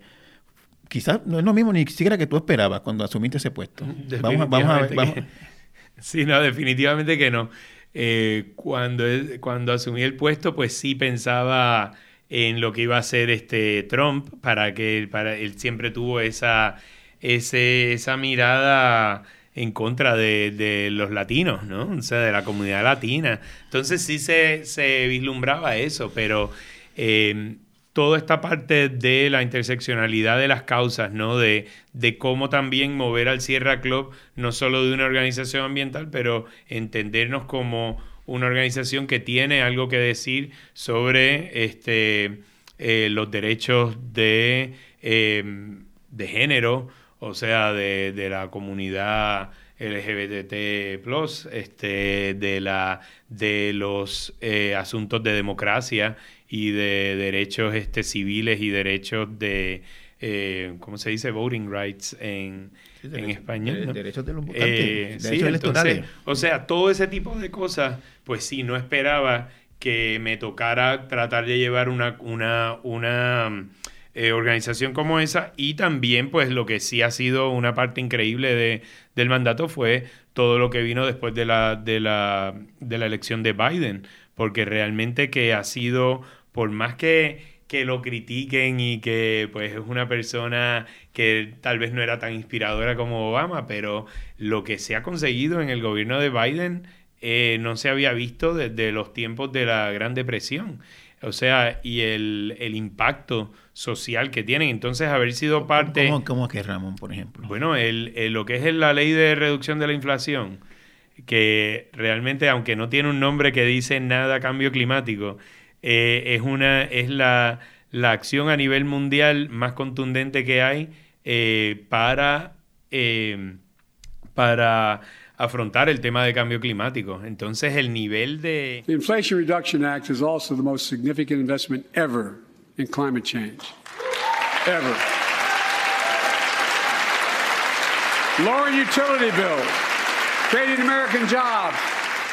quizás no es lo mismo ni siquiera que tú esperabas cuando asumiste ese puesto. Vamos, a ver. (laughs) sí, no, definitivamente que no. Eh, cuando, cuando asumí el puesto, pues sí pensaba en lo que iba a hacer este Trump, para que para, él siempre tuvo esa, ese, esa mirada en contra de, los latinos, ¿no? O sea, de la comunidad latina. Entonces sí se, se vislumbraba eso, pero em, toda esta parte de la interseccionalidad de las causas, ¿no? De, de cómo también mover al Sierra Club, no solo de una organización ambiental, pero entendernos como una organización que tiene algo que decir sobre este, eh, los derechos de, em, de género, o sea, de, la comunidad LGBT, este, de, la, de los eh, asuntos de democracia y de derechos este, civiles y derechos de, eh, ¿cómo se dice? Voting rights en, en español. Derechos de los votantes, derechos electorales. o sea, todo ese tipo de cosas pues sí, no esperaba que me tocara tratar de llevar una, una, una eh, organización como esa y también pues lo que sí ha sido una parte increíble de, del mandato fue todo lo que vino después de la, de, la, de la elección de Biden, porque realmente que ha sido, por más que que lo critiquen y que pues es una persona que tal vez no era tan inspiradora como Obama, pero lo que se ha conseguido en el gobierno de Biden eh, no se había visto desde los tiempos de la Gran Depresión. O sea, y el, impacto social que tienen. Entonces, haber sido parte... ¿Cómo, cómo que Ramón, por ejemplo? Bueno, el, lo que es la ley de reducción de la inflación, que realmente, aunque no tiene un nombre que dice nada cambio climático, eh, es, una, es la, la, acción a nivel mundial más contundente que hay eh, para, para afrontar el tema de cambio climático. Entonces, el nivel de... The Inflation Reduction Act is also the most significant investment ever in climate change. Ever. Lowering utility bills, creating American jobs,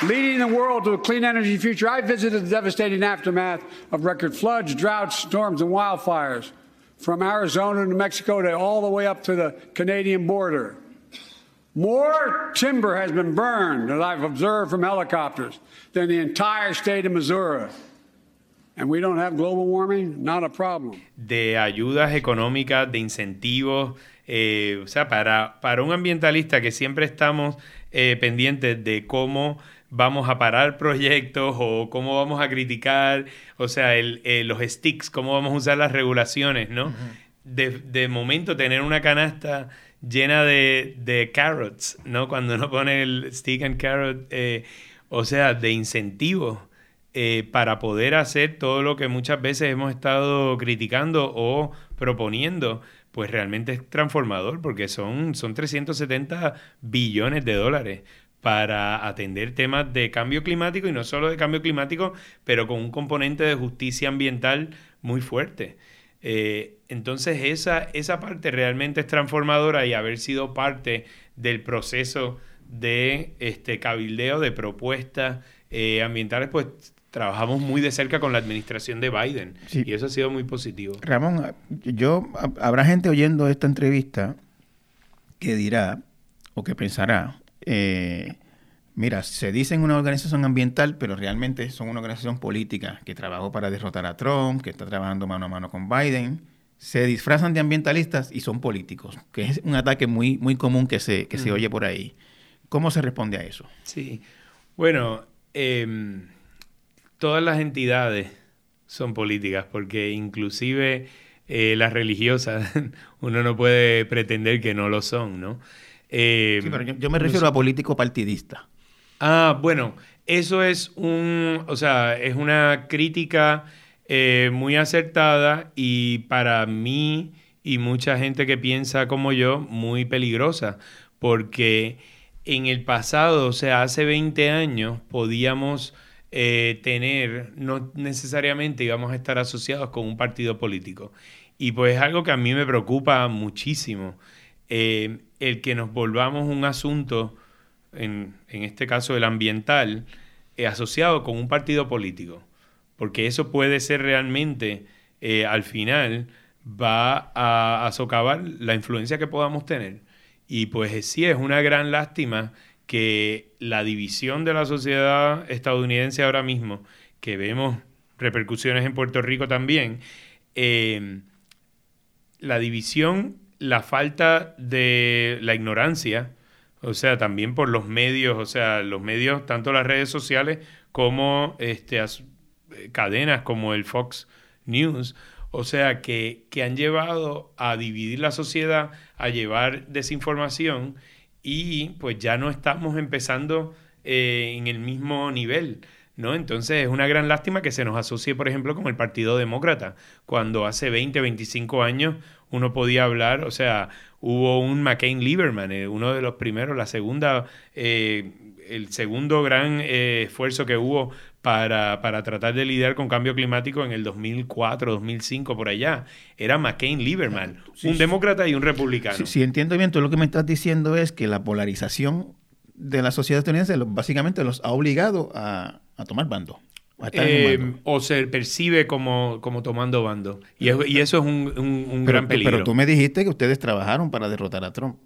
leading the world to a clean energy future. I visited the devastating aftermath of record floods, droughts, storms, and wildfires from Arizona to Mexico to all the way up to the Canadian border. More timber has been burned, as I've observed from helicopters, than the entire state of Missouri. And we don't have global warming, not a problem. De ayudas económicas, de incentivos, eh, o sea, para, para un ambientalista que siempre estamos eh, pendientes de cómo vamos a parar proyectos o cómo vamos a criticar, o sea, el, eh, los sticks, cómo vamos a usar las regulaciones, ¿no? de, de, momento tener una canasta llena de, de, carrots, ¿no? Cuando uno pone el stick and carrot, eh, o sea, de incentivos eh, para poder hacer todo lo que muchas veces hemos estado criticando o proponiendo, pues realmente es transformador porque son, son 370 billones de dólares para atender temas de cambio climático y no solo de cambio climático, pero con un componente de justicia ambiental muy fuerte. Eh, entonces esa, esa parte realmente es transformadora y haber sido parte del proceso de este cabildeo de propuestas eh, ambientales, pues trabajamos muy de cerca con la administración de Biden y eso ha sido muy positivo. Ramón, yo habrá gente oyendo esta entrevista que dirá o que pensará, eh, mira, se dice en una organización ambiental, pero realmente son una organización política que trabajó para derrotar a Trump, que está trabajando mano a mano con Biden. Se disfrazan de ambientalistas y son políticos, que es un ataque muy, muy común que se, que se oye por ahí. ¿Cómo se responde a eso? Sí, bueno, eh, todas las entidades son políticas, porque inclusive eh, las religiosas, (laughs) uno no puede pretender que no lo son, ¿no? Eh, sí, pero yo, yo, me refiero a político partidista. Ah, bueno, eso es un, o sea, es una crítica eh, muy acertada y para mí y mucha gente que piensa como yo, muy peligrosa, porque en el pasado, o sea, hace 20 años, podíamos eh, tener, no necesariamente íbamos a estar asociados con un partido político. Y pues es algo que a mí me preocupa muchísimo, eh, el que nos volvamos un asunto, en, en este caso el ambiental, eh, asociado con un partido político. Porque eso puede ser realmente, eh, al final, va a, a socavar la influencia que podamos tener. Y pues sí, es una gran lástima que la división de la sociedad estadounidense ahora mismo, que vemos repercusiones en Puerto Rico también, eh, la división, la falta de la ignorancia, o sea, también por los medios, o sea, los medios, tanto las redes sociales como este, cadenas como el Fox News, o sea, que, que han llevado a dividir la sociedad, a llevar desinformación y pues ya no estamos empezando eh, en el mismo nivel. ¿No? Entonces es una gran lástima que se nos asocie, por ejemplo, con el Partido Demócrata, cuando hace 20, 25 años uno podía hablar, o sea, hubo un McCain Lieberman, eh, uno de los primeros, la segunda, eh, el segundo gran esfuerzo que hubo para, para, tratar de lidiar con cambio climático en el 2004, 2005, por allá. Era McCain Lieberman, sí, un sí. demócrata y un republicano. Si entiendo bien, tú lo que me estás diciendo es que la polarización de la sociedad estadounidense básicamente los ha obligado a, a tomar bando. A eh, o se percibe como, como tomando bando. Y, es, y eso es un, un, un pero, gran peligro. Pero tú me dijiste que ustedes trabajaron para derrotar a Trump.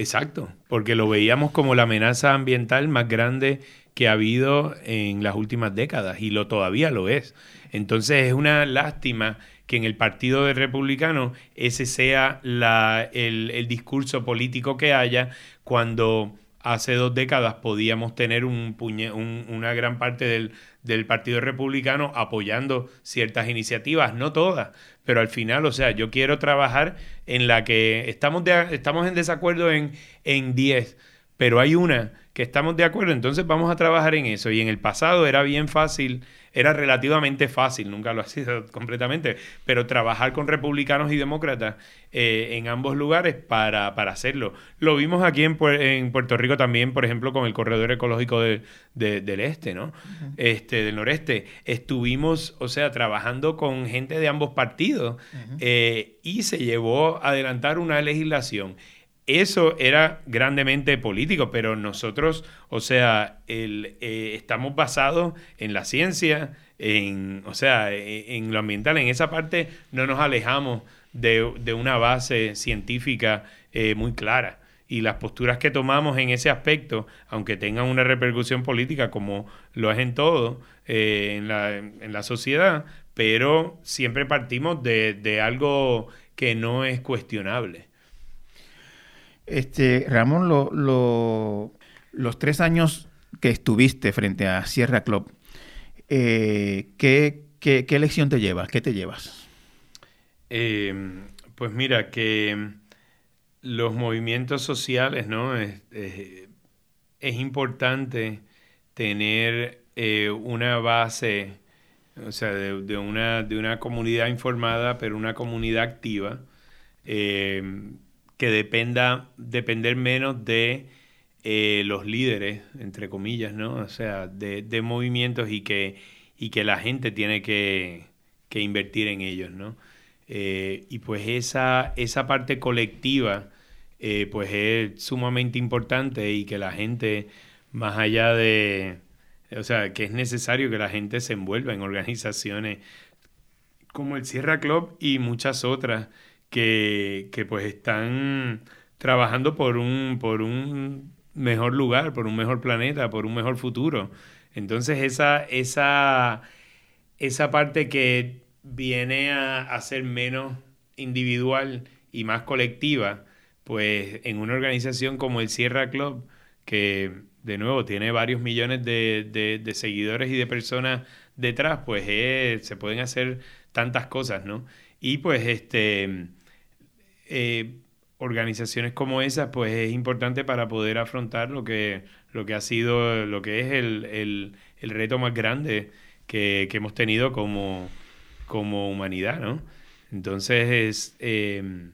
Exacto, porque lo veíamos como la amenaza ambiental más grande que ha habido en las últimas décadas y lo todavía lo es. Entonces es una lástima que en el Partido de Republicano ese sea la, el, el, discurso político que haya cuando hace dos décadas podíamos tener un puñe, un, una gran parte del, del Partido Republicano apoyando ciertas iniciativas, no todas, pero al final, o sea, yo quiero trabajar en la que estamos, de, estamos en desacuerdo en 10, pero hay una que estamos de acuerdo, entonces vamos a trabajar en eso. Y en el pasado era bien fácil, era relativamente fácil, nunca lo ha (laughs) sido completamente, pero trabajar con republicanos y demócratas eh, en ambos lugares para, para, hacerlo. Lo vimos aquí en, en, Puerto Rico también, por ejemplo, con el corredor ecológico de, de, del este, ¿no? Uh -huh. este, del noreste. Estuvimos, o sea, trabajando con gente de ambos partidos uh -huh. eh, y se llevó a adelantar una legislación eso era grandemente político, pero nosotros, o sea, eh, estamos basados en la ciencia, en, o sea, e, en, lo ambiental, en esa parte no nos alejamos de, una base científica eh, muy clara. Y las posturas que tomamos en ese aspecto, aunque tengan una repercusión política como lo es en todo eh, en, la, sociedad, pero siempre partimos de algo que no es cuestionable. Este, Ramón, los tres años que estuviste frente a Sierra Club, eh, ¿qué, qué, lección te llevas? ¿Qué te llevas? Em, pues mira, que los movimientos sociales, ¿no? Es, importante tener eh, una base, o sea, de, una, de una comunidad informada, pero una comunidad activa. Em, que dependa, depender menos de eh, los líderes, entre comillas, ¿no? O sea, de, movimientos y que, y que la gente tiene que, invertir en ellos, ¿no? Eh, y pues esa, esa parte colectiva, eh, pues es sumamente importante y que la gente, más allá de, o sea, que es necesario que la gente se envuelva en organizaciones como el Sierra Club y muchas otras que, pues están trabajando por un, por un mejor lugar, por un mejor planeta, por un mejor futuro. Entonces esa, esa, esa parte que viene a, ser menos individual y más colectiva, pues en una organización como el Sierra Club, que de nuevo tiene varios millones de, de, seguidores y de personas detrás, pues se pueden hacer tantas cosas, ¿no? Y pues este eh, organizaciones como esas, pues es importante para poder afrontar lo que, lo que ha sido, lo que es el, reto más grande que, hemos tenido como, como humanidad, ¿no? Entonces, es, em,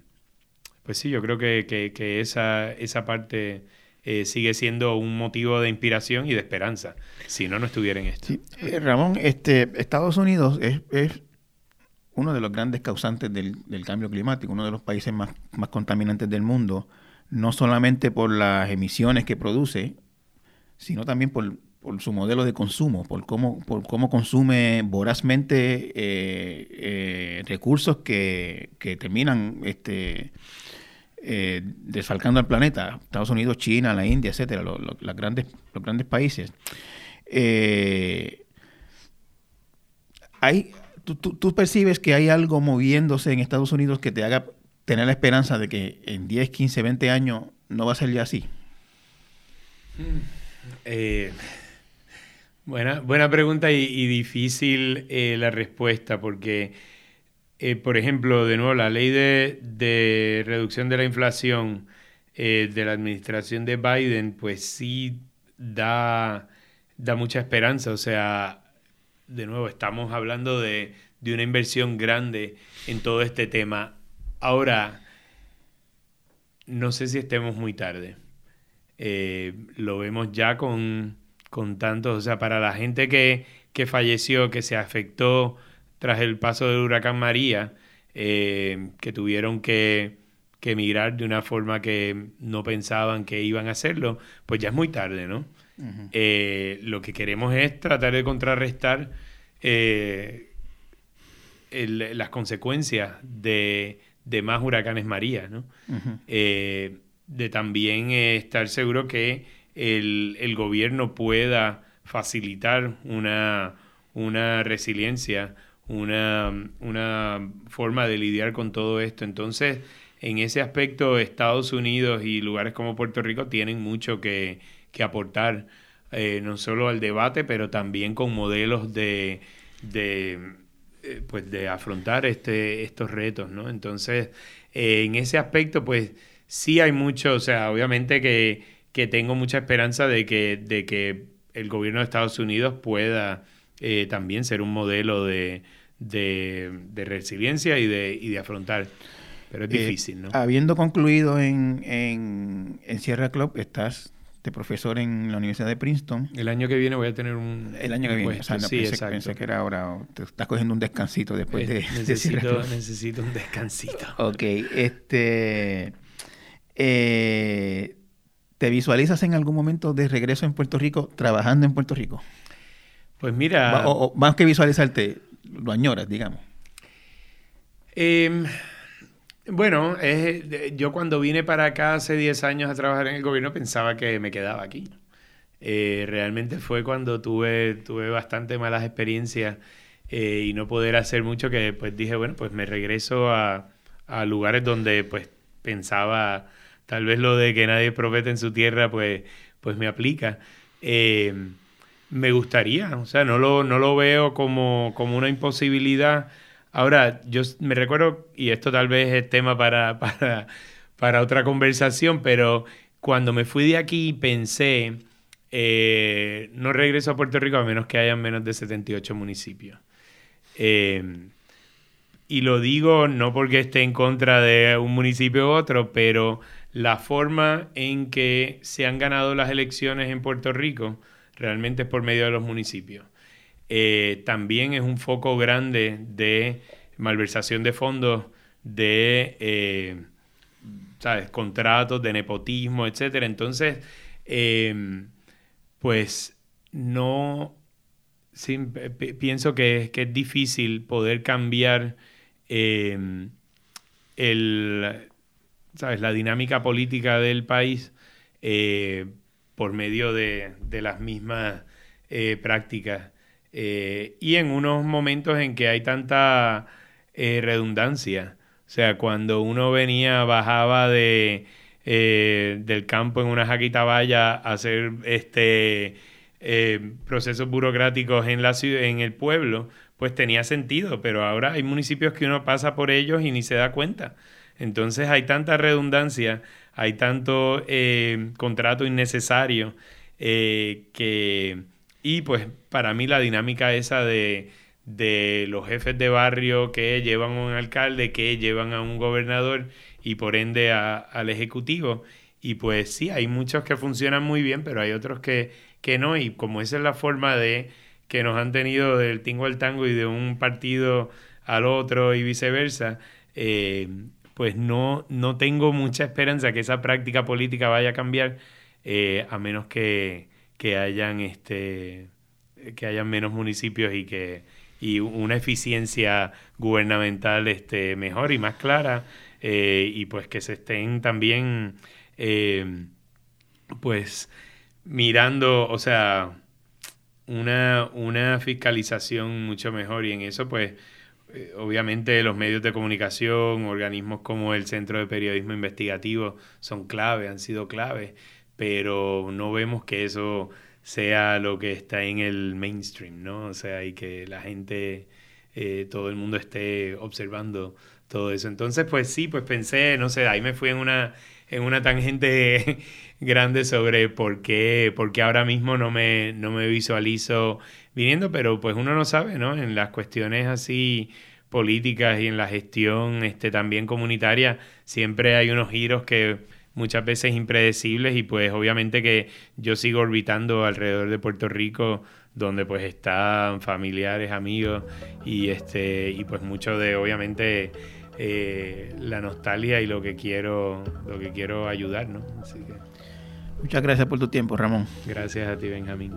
pues sí, yo creo que, esa, esa parte eh, sigue siendo un motivo de inspiración y de esperanza. Si no, no estuviera en esto. Eh, Ramón, este, Estados Unidos es uno de los grandes causantes del, cambio climático, uno de los países más, contaminantes del mundo, no solamente por las emisiones que produce, sino también por, su modelo de consumo, por cómo, por cómo consume vorazmente eh, eh, recursos que, terminan este, eh, desfalcando al planeta, Estados Unidos, China, la India, etcétera, las grandes, los grandes países. hay, tú, percibes que hay algo moviéndose en Estados Unidos que te haga tener la esperanza de que en 10, 15, 20 años no va a ser ya así? Mm, eh, buena, pregunta y, difícil eh, la respuesta porque, eh, por ejemplo, de nuevo, la ley de, reducción de la inflación de la administración de Biden, pues sí da, da mucha esperanza. O sea, de nuevo, estamos hablando de, una inversión grande en todo este tema. Ahora, no sé si estemos muy tarde. Eh, lo vemos ya con, con tantos, o sea, para la gente que, falleció, que se afectó tras el paso del huracán María, eh, que tuvieron que, que emigrar de una forma que no pensaban que iban a hacerlo, pues ya es muy tarde, ¿no? Eh, lo que queremos es tratar de contrarrestar eh, las consecuencias de, más huracanes María, ¿no? Eh, de también estar seguro que el, gobierno pueda facilitar una, una resiliencia, una, una forma de lidiar con todo esto. Entonces, en ese aspecto, Estados Unidos y lugares como Puerto Rico tienen mucho que, aportar, eh, no solo al debate, pero también con modelos de, de, eh, pues de afrontar este, estos retos, ¿no? Entonces, eh, en ese aspecto, pues sí hay mucho, o sea, obviamente que, que tengo mucha esperanza de que, de que el gobierno de Estados Unidos pueda también ser un modelo de, de, resiliencia y de, y de afrontar pero es eh, difícil, ¿no? Habiendo concluido en, en, Sierra Club, estás de profesor en la Universidad de Princeton. El año que viene voy a tener un. El año que viene. O sea, sí, pensé, pensé, que era ahora. Te estás cogiendo un descansito después de, necesito, necesito un descansito. (laughs) ok, este. Eh, ¿Te visualizas en algún momento de regreso en Puerto Rico, trabajando en Puerto Rico? Pues mira... O, más que visualizarte, lo añoras, digamos. Em, bueno, yo cuando vine para acá hace 10 años a trabajar en el gobierno pensaba que me quedaba aquí. Eh, realmente fue cuando tuve, tuve bastante malas experiencias eh, y no poder hacer mucho que pues dije, bueno, pues me regreso a, lugares donde pues pensaba tal vez lo de que nadie profeta en su tierra pues, pues me aplica. Eh, me gustaría, o sea, no lo, no lo veo como, como una imposibilidad. Ahora, yo me recuerdo, y esto tal vez es tema para, (laughs) para, para otra conversación, pero cuando me fui de aquí pensé, eh, no regreso a Puerto Rico a menos que hayan menos de 78 municipios. Eh, y lo digo no porque esté en contra de un municipio u otro, pero la forma en que se han ganado las elecciones en Puerto Rico realmente es por medio de los municipios. Eh, también es un foco grande de malversación de fondos, de eh, ¿sabes? contratos, de nepotismo, etc. Entonces, em, pues no pienso que, que, es difícil poder cambiar em, el, ¿sabes? la dinámica política del país eh, por medio de, las mismas prácticas. Eh, y en unos momentos en que hay tanta redundancia. O sea, cuando uno venía, bajaba de, del campo en una jaquita valla a hacer este, procesos burocráticos en, la en el pueblo, pues tenía sentido, pero ahora hay municipios que uno pasa por ellos y ni se da cuenta. Entonces hay tanta redundancia, hay tanto eh, contrato innecesario eh, que... Y pues para mí la dinámica esa de, de los jefes de barrio que llevan a un alcalde, que llevan a un gobernador y por ende al ejecutivo. Y pues sí, hay muchos que funcionan muy bien, pero hay otros que, que no. Y como esa es la forma de que nos han tenido del tingo al tango y de un partido al otro y viceversa, eh, pues no, no tengo mucha esperanza que esa práctica política vaya a cambiar, eh, a menos que, que, hayan este que hayan menos municipios y que y una eficiencia gubernamental este, mejor y más clara eh, y pues que se estén también eh, pues mirando, o sea, una, una fiscalización mucho mejor. Y en eso pues eh, obviamente los medios de comunicación, organismos como el Centro de Periodismo Investigativo son clave, han sido clave, pero no vemos que eso sea lo que está en el mainstream, ¿no? O sea, y que la gente, eh, todo el mundo esté observando todo eso. Entonces, pues sí, pues pensé, no sé, ahí me fui en una, en una tangente (laughs) grande sobre por qué, por qué ahora mismo no me, no me visualizo viniendo, pero pues uno no sabe, ¿no? En las cuestiones así políticas y en la gestión este, también comunitaria, siempre hay unos giros que muchas veces impredecibles y pues obviamente que yo sigo orbitando alrededor de Puerto Rico donde pues están familiares, amigos y este y pues mucho de obviamente eh, la nostalgia y lo que quiero lo que quiero ayudar, ¿no? Así que Muchas gracias por tu tiempo, Ramón. Gracias a ti, Benjamín.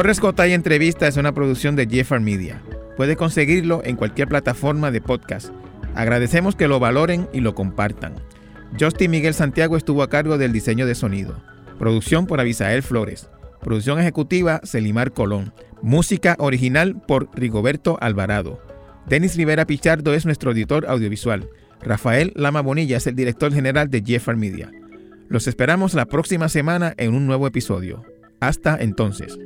Torres Cotay Entrevista es una producción de Jeffar Media. Puede conseguirlo en cualquier plataforma de podcast. Agradecemos que lo valoren y lo compartan. Justin Miguel Santiago estuvo a cargo del diseño de sonido. Producción por Abisael Flores. Producción ejecutiva Celimar Colón. Música original por Rigoberto Alvarado. Denis Rivera Pichardo es nuestro editor audiovisual. Rafael Lama Bonilla es el director general de Jeffar Media. Los esperamos la próxima semana en un nuevo episodio. Hasta entonces.